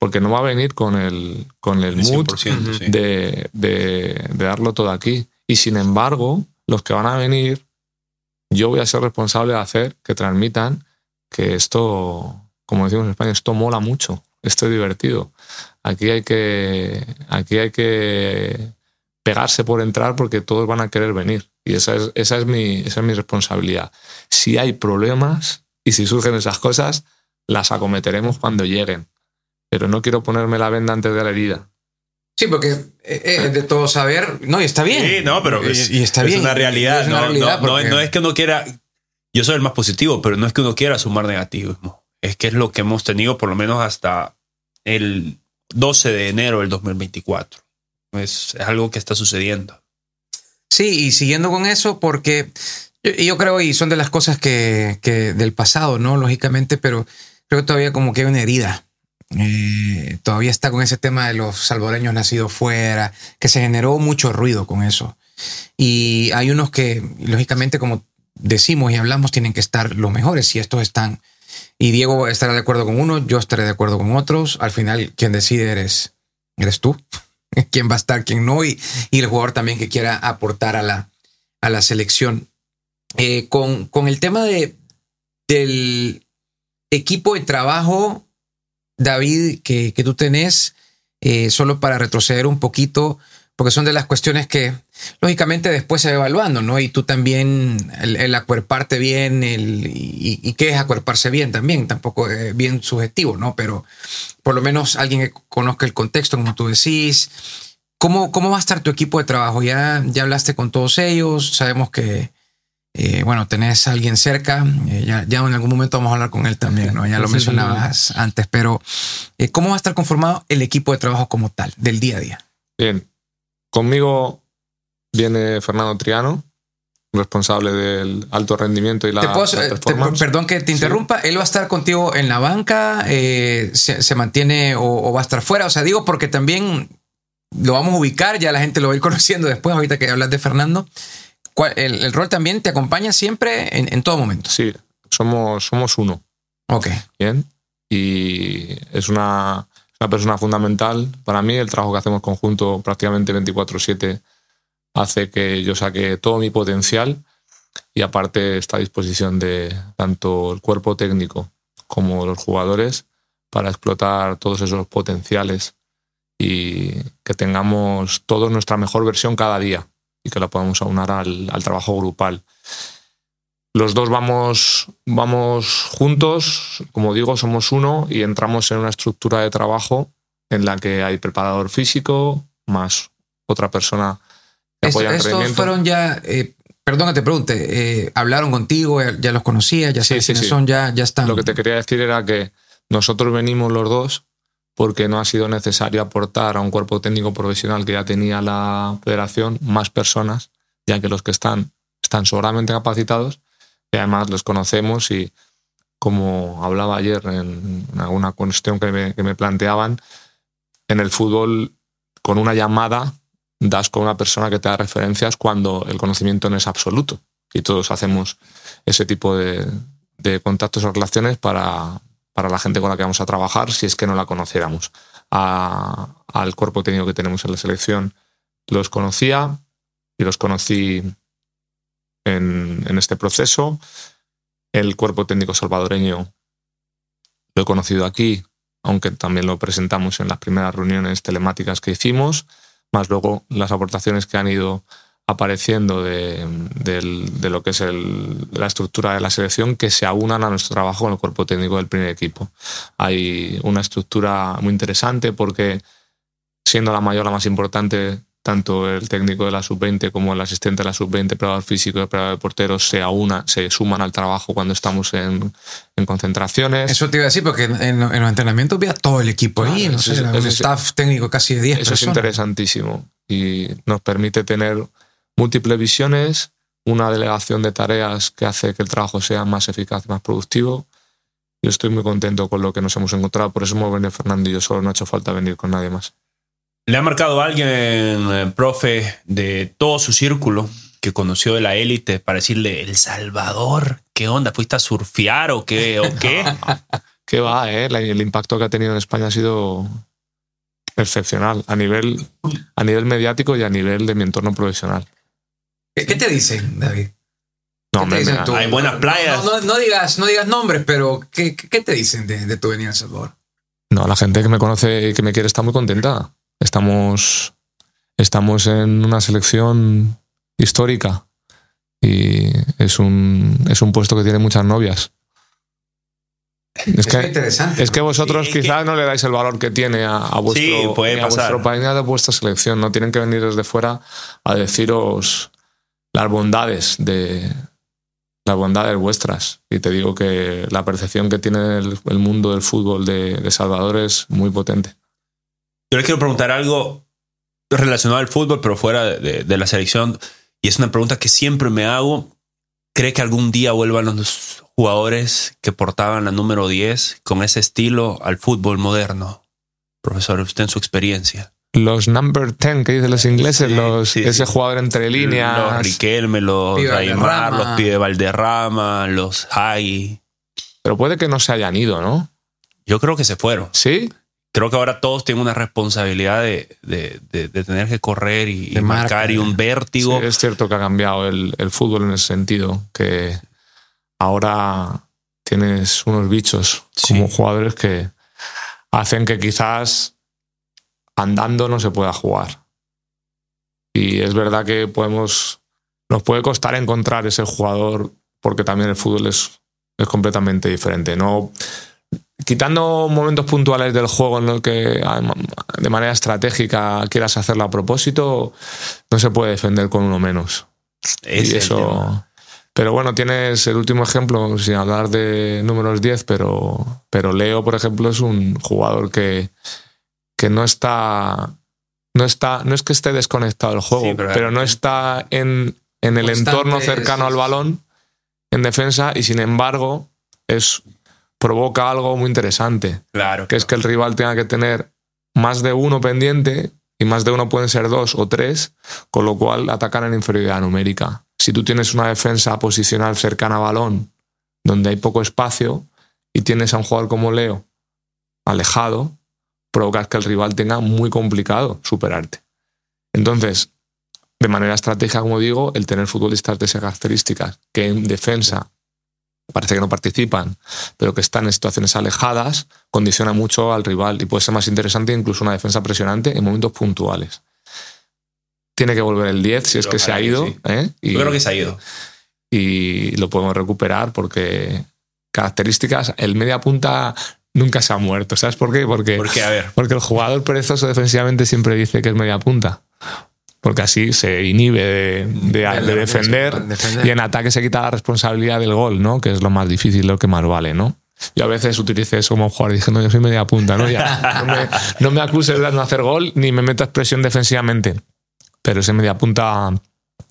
porque no va a venir con el, con el mood sí. de, de, de, darlo todo aquí. Y sin embargo, los que van a venir, yo voy a ser responsable de hacer que transmitan que esto, como decimos en España, esto mola mucho, esto es divertido. Aquí hay que, aquí hay que pegarse por entrar porque todos van a querer venir. Y esa es, esa es, mi, esa es mi responsabilidad. Si hay problemas y si surgen esas cosas, las acometeremos cuando lleguen pero no quiero ponerme la venda antes de la herida. Sí, porque es de todo saber, no, y está bien. Sí, no, pero es, y está es bien. una realidad. Es una no, realidad no, porque- no, no es que uno quiera. Yo soy el más positivo, pero no es que uno quiera sumar negativismo. Es que es lo que hemos tenido por lo menos hasta el 12 de enero del 2024. Es, es algo que está sucediendo. Sí, y siguiendo con eso, porque yo, yo creo, y son de las cosas que, que del pasado, ¿no? Lógicamente, pero creo que todavía como que hay una herida. Eh, todavía está con ese tema de los salvadoreños nacidos fuera, que se generó mucho ruido con eso. Y hay unos que, lógicamente, como decimos y hablamos, tienen que estar los mejores y estos están. Y Diego estará de acuerdo con uno, yo estaré de acuerdo con otros. Al final, quien decide eres, eres tú. quién va a estar, quién no, y, y el jugador también que quiera aportar a la, a la selección. Eh, con, con el tema de, del equipo de trabajo, David, que, que tú tenés, eh, solo para retroceder un poquito, porque son de las cuestiones que lógicamente después se va evaluando, ¿no? Y tú también, el, el acuerparte bien, el, y, y qué es acuerparse bien también, tampoco es bien subjetivo, ¿no? Pero por lo menos alguien que conozca el contexto, como tú decís. ¿Cómo, cómo va a estar tu equipo de trabajo? Ya, ya hablaste con todos ellos, sabemos que, eh, bueno, tenés a alguien cerca, eh, ya, ya, en algún momento vamos a hablar con él también, ¿no? Ya lo mencionabas antes, pero eh, ¿cómo va a estar conformado el equipo de trabajo como tal, del día a día? Bien, conmigo viene Fernando Triano, responsable del alto rendimiento y la, ¿Te puedo, la te, performance. perdón que te interrumpa, sí. él va a estar contigo en la banca, eh, se, se, mantiene o, o, va a estar fuera, o sea, digo porque también lo vamos a ubicar, ya la gente lo va a ir conociendo después, ahorita que hablas de Fernando. El, el, rol también te acompaña siempre en, en, todo momento. Sí, somos, somos uno. Ok. Bien. Y es una, una persona fundamental para mí. El trabajo que hacemos conjunto prácticamente 24-7 hace que yo saque todo mi potencial y aparte está a disposición de tanto el cuerpo técnico como los jugadores para explotar todos esos potenciales y que tengamos todos nuestra mejor versión cada día y que la podamos aunar al, al, trabajo grupal. Los dos vamos, vamos juntos, como digo, somos uno y entramos en una estructura de trabajo en la que hay preparador físico más otra persona que Esto, apoya el Estos fueron ya, eh, perdón que te pregunte, eh, hablaron contigo, ya los conocías, ya sabes sí, quiénes sí. son, ya, ya están. Lo que te quería decir era que nosotros venimos los dos porque no ha sido necesario aportar a un cuerpo técnico profesional que ya tenía la federación más personas, ya que los que están están sobradamente capacitados y además los conocemos y como hablaba ayer en alguna cuestión que me, que me planteaban, en el fútbol con una llamada das con una persona que te da referencias cuando el conocimiento no es absoluto y todos hacemos ese tipo de, de contactos o relaciones para, para la gente con la que vamos a trabajar si es que no la conociéramos. Al cuerpo técnico que tenemos en la selección los conocía y los conocí en, este proceso. El cuerpo técnico salvadoreño lo he conocido aquí, aunque también lo presentamos en las primeras reuniones telemáticas que hicimos, más luego las aportaciones que han ido apareciendo de lo que es el- la estructura de la selección que se aunan a nuestro trabajo con el cuerpo técnico del primer equipo. Hay una estructura muy interesante porque siendo la mayor, la más importante, tanto el técnico de la sub-20 como el asistente de la sub-20, preparador físico y preparador de porteros se se suman al trabajo cuando estamos en, en concentraciones. Eso te iba a decir, porque en, en los entrenamientos vi a todo el equipo ahí, Claro, no sé, es- eso es- staff técnico casi de 10 Eso es personas. interesantísimo y nos permite tener múltiples visiones, una delegación de tareas que hace que el trabajo sea más eficaz más productivo. Yo estoy muy contento con lo que nos hemos encontrado, por eso hemos venido Fernando y yo solo, no ha hecho falta venir con nadie más. ¿Le ha marcado a alguien, eh, profe, de todo su círculo que conoció de la élite para decirle, El Salvador, ¿qué onda? ¿Fuiste a surfear o qué? ¿O qué? ¿Qué va, eh? El impacto que ha tenido en España ha sido excepcional a nivel, a nivel mediático y a nivel de mi entorno profesional. ¿Qué, qué te dicen, David? No, ¿Qué te hombre, dicen me- tú? Hay buenas playas. No, no- no digas, no digas nombres, pero ¿qué, qué- te dicen de, de tu venida a Salvador? No, la gente que me conoce y que me quiere está muy contenta. Estamos, estamos en una selección histórica y es un, es un puesto que tiene muchas novias. Es que, interesante. es que vosotros Sí, quizás no le dais el valor que tiene a, a vuestro, Sí, a pasar. vuestro país ni a vuestra selección. No tienen que venir desde fuera a deciros las bondades de las bondades vuestras. Y te digo que la percepción que tiene el, el mundo del fútbol de, de Salvador es muy potente. Yo les quiero preguntar algo relacionado al fútbol, pero fuera de, de- de la selección. Y es una pregunta que siempre me hago. ¿Cree que algún día vuelvan los jugadores que portaban la número 10 con ese estilo al fútbol moderno? Profesor, usted en su experiencia. Los number 10 que dicen los ingleses, Sí, los, sí, ese sí. jugador entre líneas. Los Riquelme, los Pibe Aymar, los Pibe Valderrama, los Hagi. Pero puede que no se hayan ido, ¿no? Yo creo que se fueron. Sí, Creo que ahora todos tienen una responsabilidad de, de- de- de tener que correr y, marcar y un Sí, vértigo. es cierto que ha cambiado el, el fútbol en ese sentido, que ahora tienes unos bichos Sí. como jugadores que hacen que quizás andando no se pueda jugar. Y es verdad que podemos, nos puede costar encontrar ese jugador porque también el fútbol es, es completamente diferente. No, quitando momentos puntuales del juego en los que adem- de manera estratégica quieras hacerlo a propósito, no se puede defender con uno menos. Y eso-. Pero bueno, tienes el último ejemplo, sin hablar de números 10, pero, pero Leo, por ejemplo, es un jugador que, que no está. No está. No es que esté desconectado del juego, Sí, pero- pero, no está en, en el entorno cercano al balón en defensa y sin embargo es provoca algo muy interesante Claro. que es que el rival tenga que tener más de uno pendiente y más de uno pueden ser dos o tres, con lo cual atacan en inferioridad numérica. Si tú tienes una defensa posicional cercana a balón, donde hay poco espacio, y tienes a un jugador como Leo alejado, provocas que el rival tenga muy complicado superarte. Entonces, de manera estratégica, como digo, el tener futbolistas de esas características que en defensa parece que no participan, pero que están en situaciones alejadas, condiciona mucho al rival y puede ser más interesante incluso una defensa presionante en momentos puntuales. Tiene que volver el 10 si es que se ha ido. sí. ¿eh? Y, Yo creo que se ha ido. y lo podemos recuperar porque características, el media punta nunca se ha muerto. ¿Sabes por qué? Porque, Porque, a ver, porque el jugador perezoso defensivamente siempre dice que es media punta. Porque así se inhibe de, de- De- de defender, de defender. y en ataque se quita la responsabilidad del gol, ¿no? Que es lo más difícil, lo que más vale, ¿no? Yo a veces utilicé eso como jugador diciendo yo soy media punta, ¿no? Ya, no, me, no me acuses de no hacer gol ni me metas presión defensivamente. Pero ese media punta,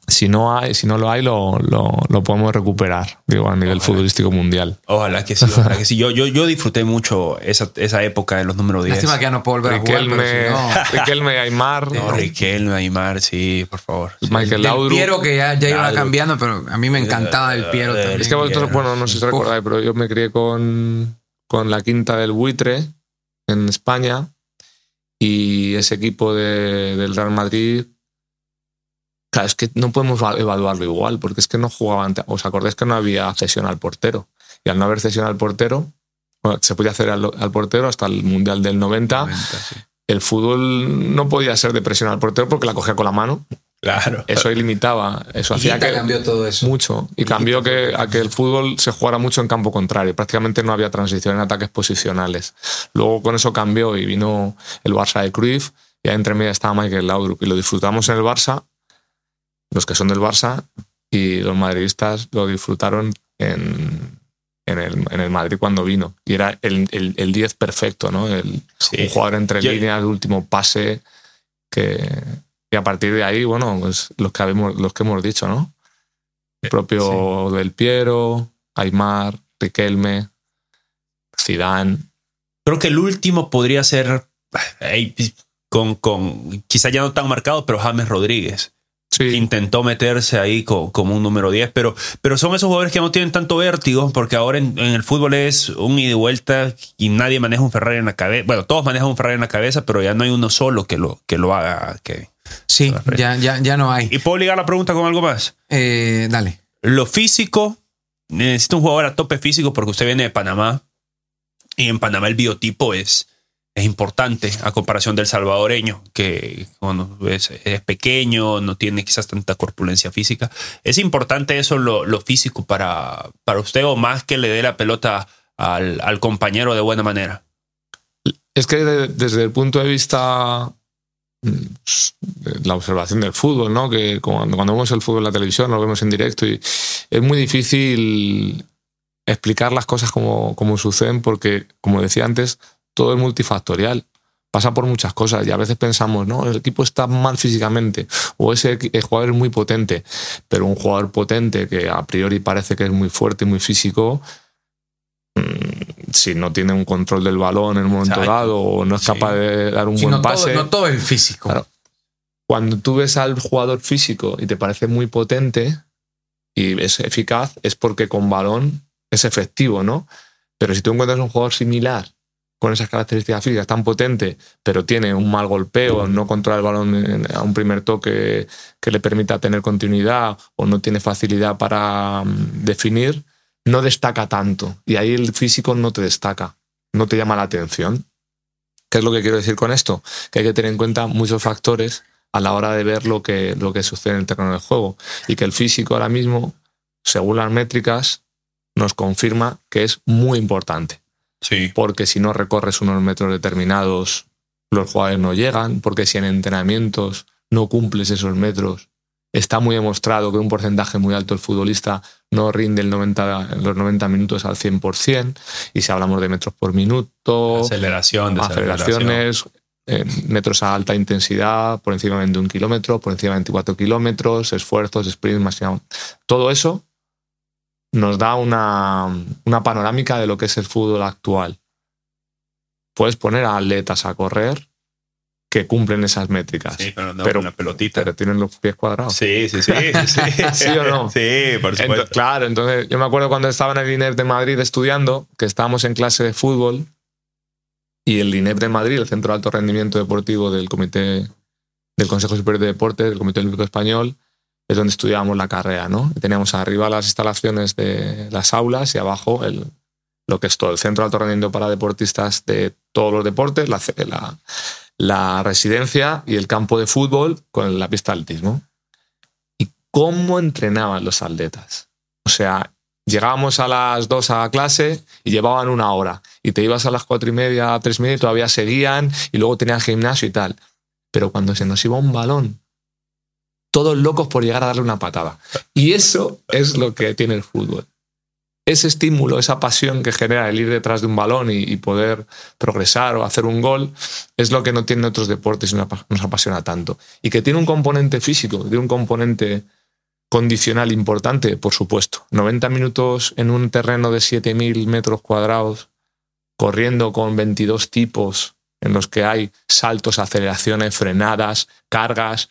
si no hay, si no lo hay, lo, lo, lo podemos recuperar, digo, a nivel futbolístico mundial. ojalá que sí, ojalá que sí. Yo, yo, yo disfruté mucho esa, esa época de los números 10. Lástima que ya no puedo volver a jugar, Riquelme, si no... Riquelme, Aymar, No, Riquelme, Aymar, sí, por favor. Sí. Michael Laudrup. Piero que ya, ya iba cambiando, pero a mí me encantaba el Piero también. Es que vosotros, bueno, no sé si recordáis, pero yo me crié con, con la quinta del buitre en España y ese equipo de- del Real Madrid. Claro, es que no podemos eva- evaluarlo igual, porque es que no jugaban. ¿Os acordáis que no había cesión al portero? Y al no haber cesión al portero, bueno, se podía hacer al, al portero hasta el Mundial del 90. 90, sí. El fútbol no podía ser de presión al portero porque la cogía con la mano Claro. Eso limitaba, eso hacía que cambió todo eso. mucho y cambió que, a que el fútbol se jugara mucho en campo contrario. Prácticamente no había transición en ataques posicionales. Luego con eso cambió y vino el Barça de Cruyff y ahí entre media estaba Michael Laudrup y lo disfrutamos en el Barça, los que son del Barça y los madridistas lo disfrutaron en, en, el, en el Madrid cuando vino. Y era el, el, el 10 perfecto, ¿no? El, Sí. Un jugador entre Yo- líneas, el último pase que... Y a partir de ahí, bueno, pues los que, habemos, los que hemos dicho, ¿no? El propio Del Piero, Aymar, Riquelme, Zidane. Creo que el último podría ser eh, con, con quizá ya no tan marcado, pero James Rodríguez. Sí, Intentó meterse ahí co- como un número 10, pero, pero son esos jugadores que no tienen tanto vértigo, porque ahora en, en el fútbol es un ida y vuelta y nadie maneja un Ferrari en la cabeza. Bueno, todos manejan un Ferrari en la cabeza, pero ya no hay uno solo que lo, que lo haga. Que... Sí, ya, ya, ya no hay. ¿Y puedo ligar la pregunta con algo más? Eh, dale. Lo físico, necesita un jugador a tope físico porque usted viene de Panamá y en Panamá el biotipo es, es importante a comparación del salvadoreño, que es, pequeño, no tiene quizás tanta corpulencia física. ¿Es importante eso, lo, lo físico, para, para usted o más que le dé la pelota al, al compañero de buena manera? es que de- desde el punto de vista mm, la observación del fútbol, ¿no? Que cuando, cuando vemos el fútbol en la televisión, lo vemos en directo y es muy difícil explicar las cosas como, como suceden porque, como decía antes, todo es multifactorial. Pasa por muchas cosas y a veces pensamos, no, el equipo está mal físicamente o ese jugador es muy potente, pero un jugador potente que a priori parece que es muy fuerte y muy físico, mm, si no tiene un control del balón en un momento dado o no es Sí. capaz de dar un Sí, buen no, todo, pase, no todo es físico. Claro. cuando tú ves al jugador físico y te parece muy potente y es eficaz, es porque con balón es efectivo, ¿no? Pero si tú encuentras un jugador similar con esas características físicas tan potente, pero tiene un mal golpeo, no controla el balón a un primer toque que le permita tener continuidad o no tiene facilidad para mm, definir, no destaca tanto. Y ahí el físico no te destaca, no te llama la atención. ¿Qué es lo que quiero decir con esto? Que hay que tener en cuenta muchos factores a la hora de ver lo que, lo que sucede en el terreno del juego. Y que el físico ahora mismo, según las métricas, nos confirma que es muy importante. Sí. Porque si no recorres unos metros determinados, los jugadores no llegan. Porque si en entrenamientos no cumples esos metros, está muy demostrado que un porcentaje muy alto el futbolista no rinde el 90, los 90 minutos al 100%. Y si hablamos de metros por minuto, Aceleración, aceleraciones, eh, metros a alta intensidad, por encima de 21 kilómetros, por encima de 24 kilómetros, esfuerzos, sprints, máximo. Todo eso nos da una, una panorámica de lo que es el fútbol actual. Puedes poner a atletas a correr que cumplen esas métricas, Sí, pero no Pero- una pelotita. pero tienen los pies cuadrados. Sí, sí, sí. Sí, ¿Sí o no? Sí, por supuesto. claro, entonces yo me acuerdo cuando estaba en el INEP de Madrid estudiando, que estábamos en clase de fútbol y el INEP de Madrid, el Centro de Alto Rendimiento Deportivo del Comité del Consejo Superior de Deportes, del Comité Olímpico Español, es donde estudiábamos la carrera, ¿no? Teníamos arriba las instalaciones de las aulas y abajo lo que es todo, el Centro de Alto Rendimiento para Deportistas de todos los deportes, la, residencia y el campo de fútbol con la pista de atletismo y cómo entrenaban los atletas. O sea, llegábamos a las dos a clase y llevaban una hora. Y te ibas a las cuatro y media, tres y media y todavía seguían y luego tenían gimnasio y tal. Pero cuando se nos iba un balón, todos locos por llegar a darle una patada. Y eso es lo que tiene el fútbol. Ese estímulo, esa pasión que genera el ir detrás de un balón y, poder progresar o hacer un gol, es lo que no tienen otros deportes y nos apasiona tanto. Y que tiene un componente físico, tiene un componente condicional importante, por supuesto. 90 minutos en un terreno de 7.000 metros cuadrados, corriendo con 22 tipos en los que hay saltos, aceleraciones, frenadas, cargas.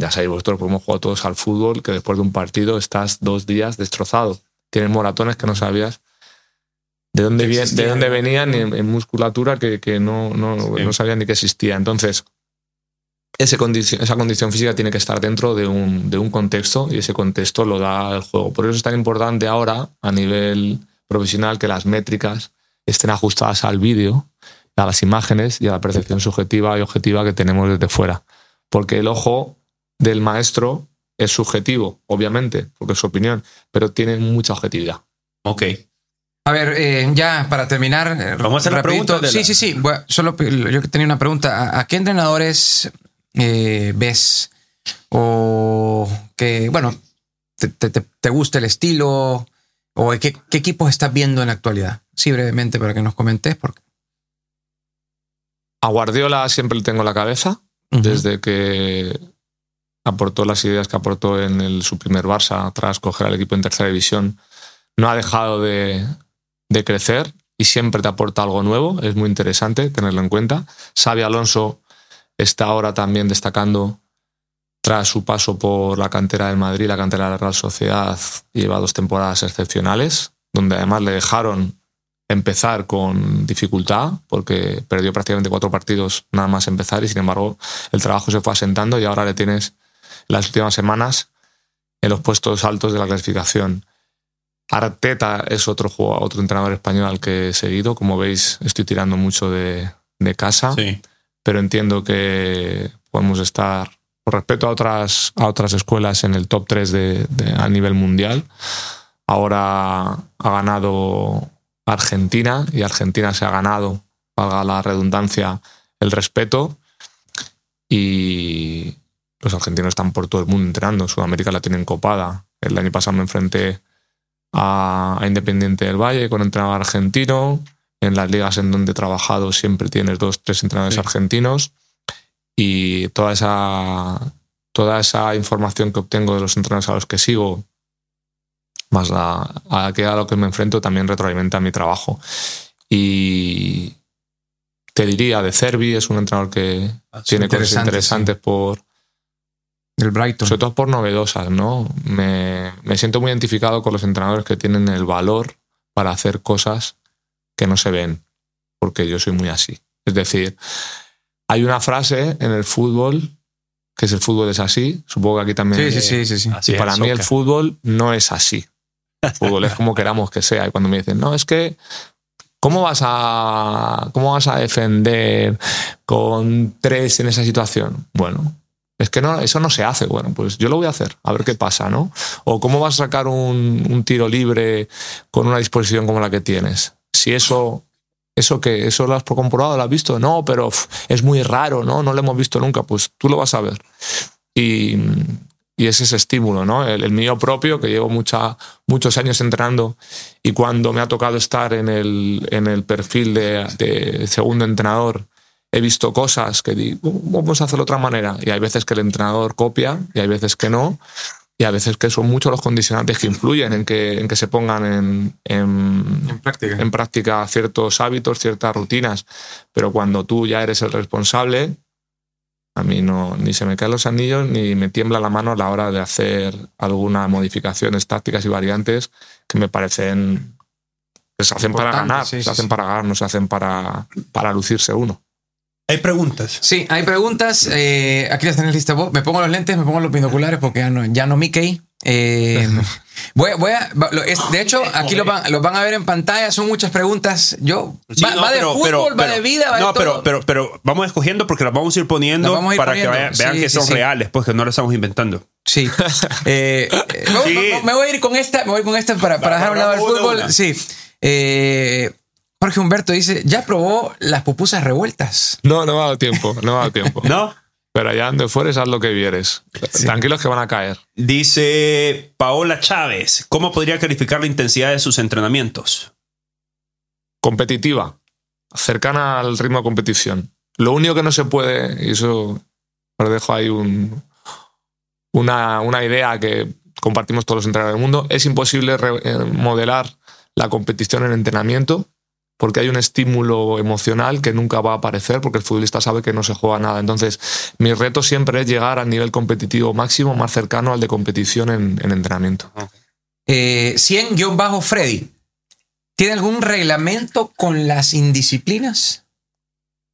Ya sabéis vosotros, porque hemos jugado todos al fútbol, que después de un partido estás dos días destrozado. Tienes moratones que no sabías de dónde, de dónde venían en, en musculatura que, que no, no, Sí. no sabían ni que existía. Entonces, ese esa condición física tiene que estar dentro de un, de un contexto y ese contexto lo da el juego. Por eso es tan importante ahora, a nivel profesional, que las métricas estén ajustadas al vídeo, a las imágenes y a la percepción subjetiva y objetiva que tenemos desde fuera. Porque el ojo del maestro es subjetivo, obviamente, porque es su opinión, pero tiene mucha objetividad. Ok. A ver, eh, ya para terminar. eh, Vamos a hacer rapidito. Sí, sí, sí. Bueno, solo yo tenía una pregunta. ¿A, a qué entrenadores eh, ves? O que, bueno, te, te- te- gusta el estilo? ¿O qué, qué equipos estás viendo en la actualidad? Sí, brevemente para que nos comentes. Porque, A Guardiola siempre le tengo en la cabeza, desde que aportó las ideas que aportó en su primer Barça tras coger al equipo en tercera división. No ha dejado de, de crecer y siempre te aporta algo nuevo. Es muy interesante tenerlo en cuenta. Xavi Alonso está ahora también destacando tras su paso por la cantera del Madrid, la cantera de la Real Sociedad, lleva dos temporadas excepcionales, donde además le dejaron empezar con dificultad, porque perdió prácticamente cuatro partidos nada más empezar y sin embargo el trabajo se fue asentando y ahora le tienes las últimas semanas en los puestos altos de la clasificación. Arteta es otro jugador, otro entrenador español al que he seguido. Como veis, estoy tirando mucho de, de casa Sí. pero entiendo que podemos estar, por respeto a otras, a otras escuelas, en el top 3 de, de- a nivel mundial. Ahora ha ganado Argentina y Argentina se ha ganado, valga la redundancia, el respeto. Y los argentinos están por todo el mundo entrenando. Sudamérica la tienen copada. El año pasado me enfrenté a, a Independiente del Valle con entrenador argentino. En las ligas en donde he trabajado siempre tienes dos, tres entrenadores Sí. argentinos. Y toda esa, toda esa información que obtengo de los entrenadores a los que sigo, más la, a que a lo que me enfrento, también retroalimenta mi trabajo. Y te diría, de Cervi es un entrenador que tiene cosas interesante, interesantes por, del Brighton. sobre todo por novedosas, ¿no? Me, me siento muy identificado con los entrenadores que tienen el valor para hacer cosas que no se ven, porque yo soy muy así. Es decir, hay una frase en el fútbol que es el fútbol es así, supongo que aquí también. Sí, sí, sí, sí, sí. Así Y para mí el fútbol no es así. El fútbol es como queramos que sea. Y cuando me dicen, no, es que, ¿cómo vas a, cómo vas a defender con tres en esa situación? Bueno, es que no, eso no se hace. Bueno, pues yo lo voy a hacer, a ver qué pasa, ¿no? O cómo vas a sacar un, tiro libre con una disposición como la que tienes. Si eso, eso que, eso lo has comprobado, lo has visto, no, pero es muy raro, ¿no? No lo hemos visto nunca, pues tú lo vas a ver. Y, es ese estímulo, ¿no? El, mío propio, que llevo muchos años entrenando y cuando me ha tocado estar en el, perfil de segundo entrenador, he visto cosas que digo, vamos a hacerlo de otra manera. Y hay veces que el entrenador copia y hay veces que no. Y a veces que son muchos los condicionantes que influyen en que, en que se pongan en, en, En práctica. en práctica ciertos hábitos, ciertas rutinas. Pero cuando tú ya eres el responsable, a mí no, ni se me caen los anillos ni me tiembla la mano a la hora de hacer algunas modificaciones tácticas y variantes que me parecen que se hacen para ganar, sí, se hacen sí. para ganar, no se hacen para, para lucirse uno. Hay preguntas. Sí, hay preguntas. eh, aquí las tenés listas vos. Me pongo los lentes, me pongo los binoculares porque ya no, ya no Mickey. Eh, voy, a- voy a, de hecho, aquí lo van, a ver en pantalla. Son muchas preguntas. Yo Sí, va, no, va de pero- fútbol, pero- va pero- de vida, va no, de pero, todo. pero, pero vamos escogiendo porque las vamos a ir poniendo a ir para poniendo. que vean, vean Sí, que sí, son sí. reales, pues que no las estamos inventando. Sí. Eh, eh, me, voy- Sí. me- me voy a ir con esta, me voy con esta para, para dejar a un lado el fútbol. Sí. Eh, Jorge Humberto dice: Ya probó las pupusas revueltas. No, no me ha dado tiempo, no me ha dado tiempo. ¿No? Pero allá donde fueres, haz lo que vieres. Tranquilos que van a caer. Dice Paola Chávez, ¿cómo podría calificar la intensidad de sus entrenamientos? competitiva, cercana al ritmo de competición. Lo único que no se puede, y eso os dejo ahí un- una, una idea que compartimos todos los entrenadores del mundo, es imposible eh, modelar la competición en entrenamiento porque hay un estímulo emocional que nunca va a aparecer porque el futbolista sabe que no se juega nada. Entonces, mi reto siempre es llegar al nivel competitivo máximo más cercano al de competición en, en entrenamiento. Eh, 100-Freddy. ¿Tiene algún reglamento con las indisciplinas?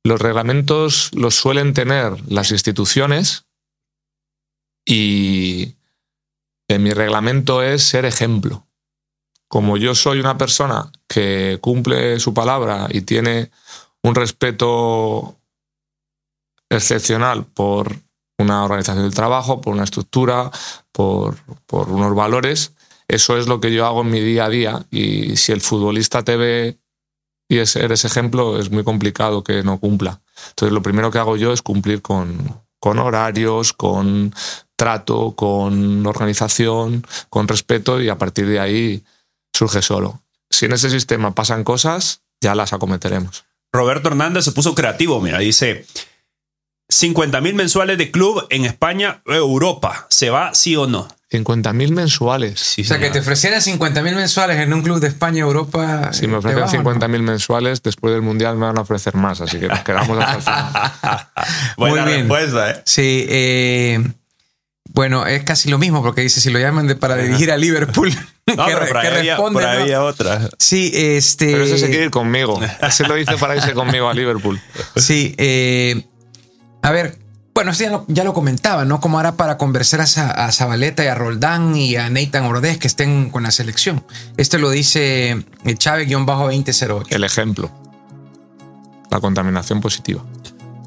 Los reglamentos los suelen tener las instituciones y en mi reglamento es ser ejemplo. Como yo soy una persona que cumple su palabra y tiene un respeto excepcional por una organización del trabajo, por una estructura, por, por unos valores. Eso es lo que yo hago en mi día a día y si el futbolista te ve y es, eres ejemplo, es muy complicado que no cumpla. Entonces lo primero que hago yo es cumplir con, con horarios, con trato, con organización, con respeto y a partir de ahí surge solo. Si en ese sistema pasan cosas, ya las acometeremos. Roberto Hernández se puso creativo, mira, dice 50 mil mensuales de club en España, Europa, ¿se va sí o no? 50 mil mensuales. Sí, O sea, que te ofrecieran 50 mil mensuales en un club de España, Europa. Si me ¿te ofrecen vas o no? 50 mil mensuales, después del Mundial me van a ofrecer más, así que nos quedamos hasta el final. Buena Muy bien. respuesta, ¿eh? Sí, eh, bueno, es casi lo mismo porque dice si lo llaman de, para dirigir a Liverpool. No, que pero ahí había, responde, otra. Sí, este. Pero ese se quiere ir conmigo. Ese lo dice para irse conmigo a Liverpool. Sí, eh, a ver, bueno, esto ya lo, ya lo comentaba, ¿no? Cómo hará para a, Za- a Zabaleta y a Roldán y a Nathan Ordez que estén con la selección. Esto lo dice eh, Chávez-2008. El ejemplo. La contaminación positiva.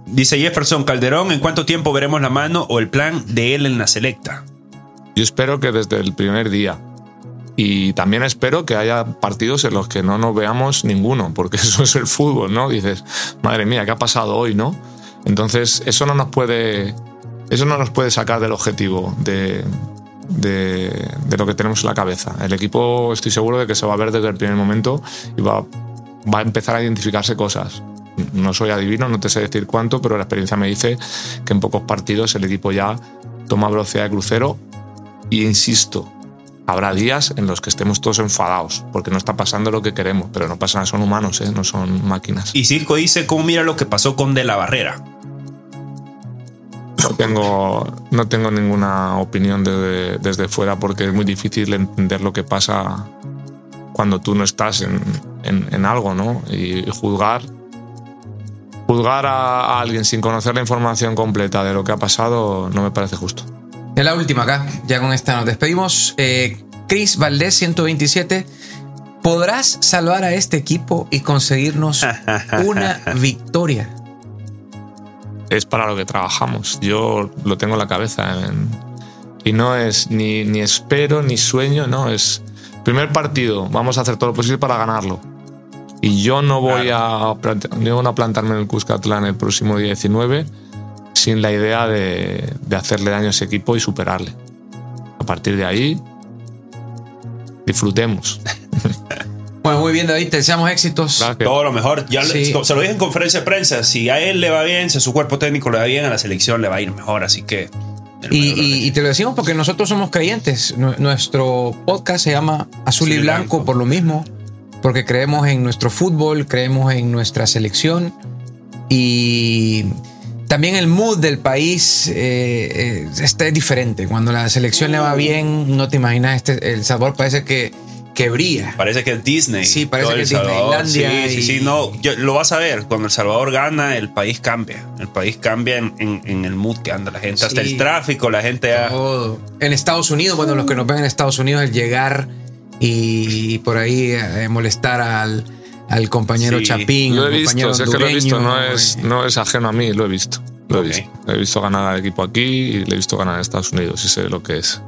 Dice Jefferson Calderón, ¿en cuánto tiempo veremos la mano o el plan de él en la selecta? Yo espero que desde el primer día. Y también espero que haya partidos en los que no nos veamos ninguno, porque eso es el fútbol, ¿no? Dices, madre mía, ¿qué ha pasado hoy, no? Entonces, eso no nos puede, eso no nos puede sacar del objetivo de, de, lo que tenemos en la cabeza. El equipo, estoy seguro de que se va a ver desde el primer momento y va, va a empezar a identificarse cosas. No soy adivino, no te sé decir cuánto, pero la experiencia me dice que en pocos partidos el equipo ya toma velocidad de crucero y insisto, habrá días en los que estemos todos enfadados porque no está pasando lo que queremos, pero no pasa son humanos, ¿eh? no son máquinas. Y Circo dice, ¿cómo mira lo que pasó con De La Barrera? No tengo, no tengo ninguna opinión desde, desde fuera porque es muy difícil entender lo que pasa cuando tú no estás en, en- en algo, ¿no? Y, y juzgar, juzgar a, a alguien sin conocer la información completa de lo que ha pasado no me parece justo. Es la última acá, ya con esta nos despedimos. Eh, Chris Valdés, 127. ¿Podrás salvar a este equipo y conseguirnos una victoria? es para lo que trabajamos. Yo lo tengo en la cabeza. en- y no es ni, ni espero ni sueño, no, es primer partido, vamos a hacer todo lo posible para ganarlo. Y yo no voy a, yo no a plantarme en el Cuscatlán el próximo día 19 sin la idea de, de hacerle daño a ese equipo y superarle. A partir de ahí, disfrutemos. Bueno, muy bien, David, te deseamos éxitos. Gracias. Todo lo mejor. Ya Sí. se lo dije en conferencia de prensa. Si a él le va bien, si a su cuerpo técnico le va bien, a la selección le va a ir mejor. Así que. Y, y- y te lo decimos porque nosotros somos creyentes. Nu- Nuestro podcast se llama Azul, y Azul y Blanco, Blanco. por lo mismo, porque creemos en nuestro fútbol, creemos en nuestra selección y también el mood del país eh, eh, está diferente. Cuando la selección le va bien, no te imaginas, este, El Salvador parece que, que brilla. Parece que es Disney. Sí, parece que es. Disneylandia Sí, sí, y- sí. No, yo- lo vas a ver. Cuando El Salvador gana, el país cambia. El país cambia en, en- en el mood que anda la gente. Hasta el tráfico, la gente. Todo. En Estados Unidos, bueno, los que nos ven en Estados Unidos, el llegar y por ahí eh, molestar al, al compañero Sí. Chapín, Lo al he visto, que lo he visto, no es, eh, no es ajeno a mí, lo he visto. Lo he visto. He visto ganar al equipo aquí y le he visto ganar a Estados Unidos y sé lo que es.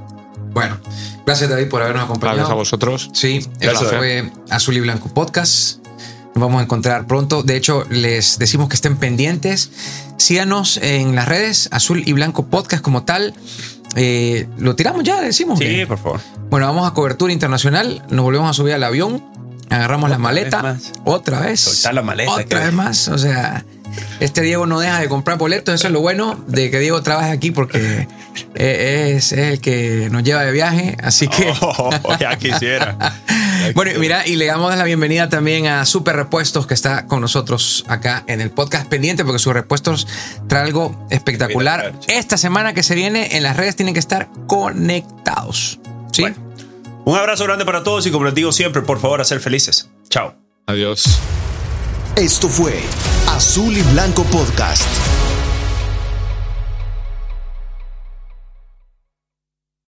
Bueno, gracias David por habernos acompañado. Gracias a vosotros. Sí, Gracias, esto fue Azul y Blanco Podcast. Nos vamos a encontrar pronto. De hecho, les decimos que estén pendientes. Síganos en las redes, Azul y Blanco Podcast como tal. Eh, lo tiramos ya, decimos. Sí, que- por favor. Bueno, vamos a cobertura internacional. Nos volvemos a subir al avión. Agarramos la Otra maleta. vez. Otra vez. Soltar la maleta, Otra que- vez más. O sea, este Diego no deja de comprar boletos. Eso es lo bueno de que Diego trabaje aquí porque eh, es, es el que nos lleva de viaje. Así que. Oh, ya quisiera. Bueno, mira, y le damos la bienvenida también a Super Repuestos, que está con nosotros acá en el podcast pendiente, porque sus repuestos trae algo espectacular. Espectacular, Esta semana que se viene en las redes tienen que estar conectados. ¿Sí? Bueno. Un abrazo grande para todos y como les digo siempre, por favor, a ser felices. Chao. Adiós. Esto fue Azul y Blanco Podcast.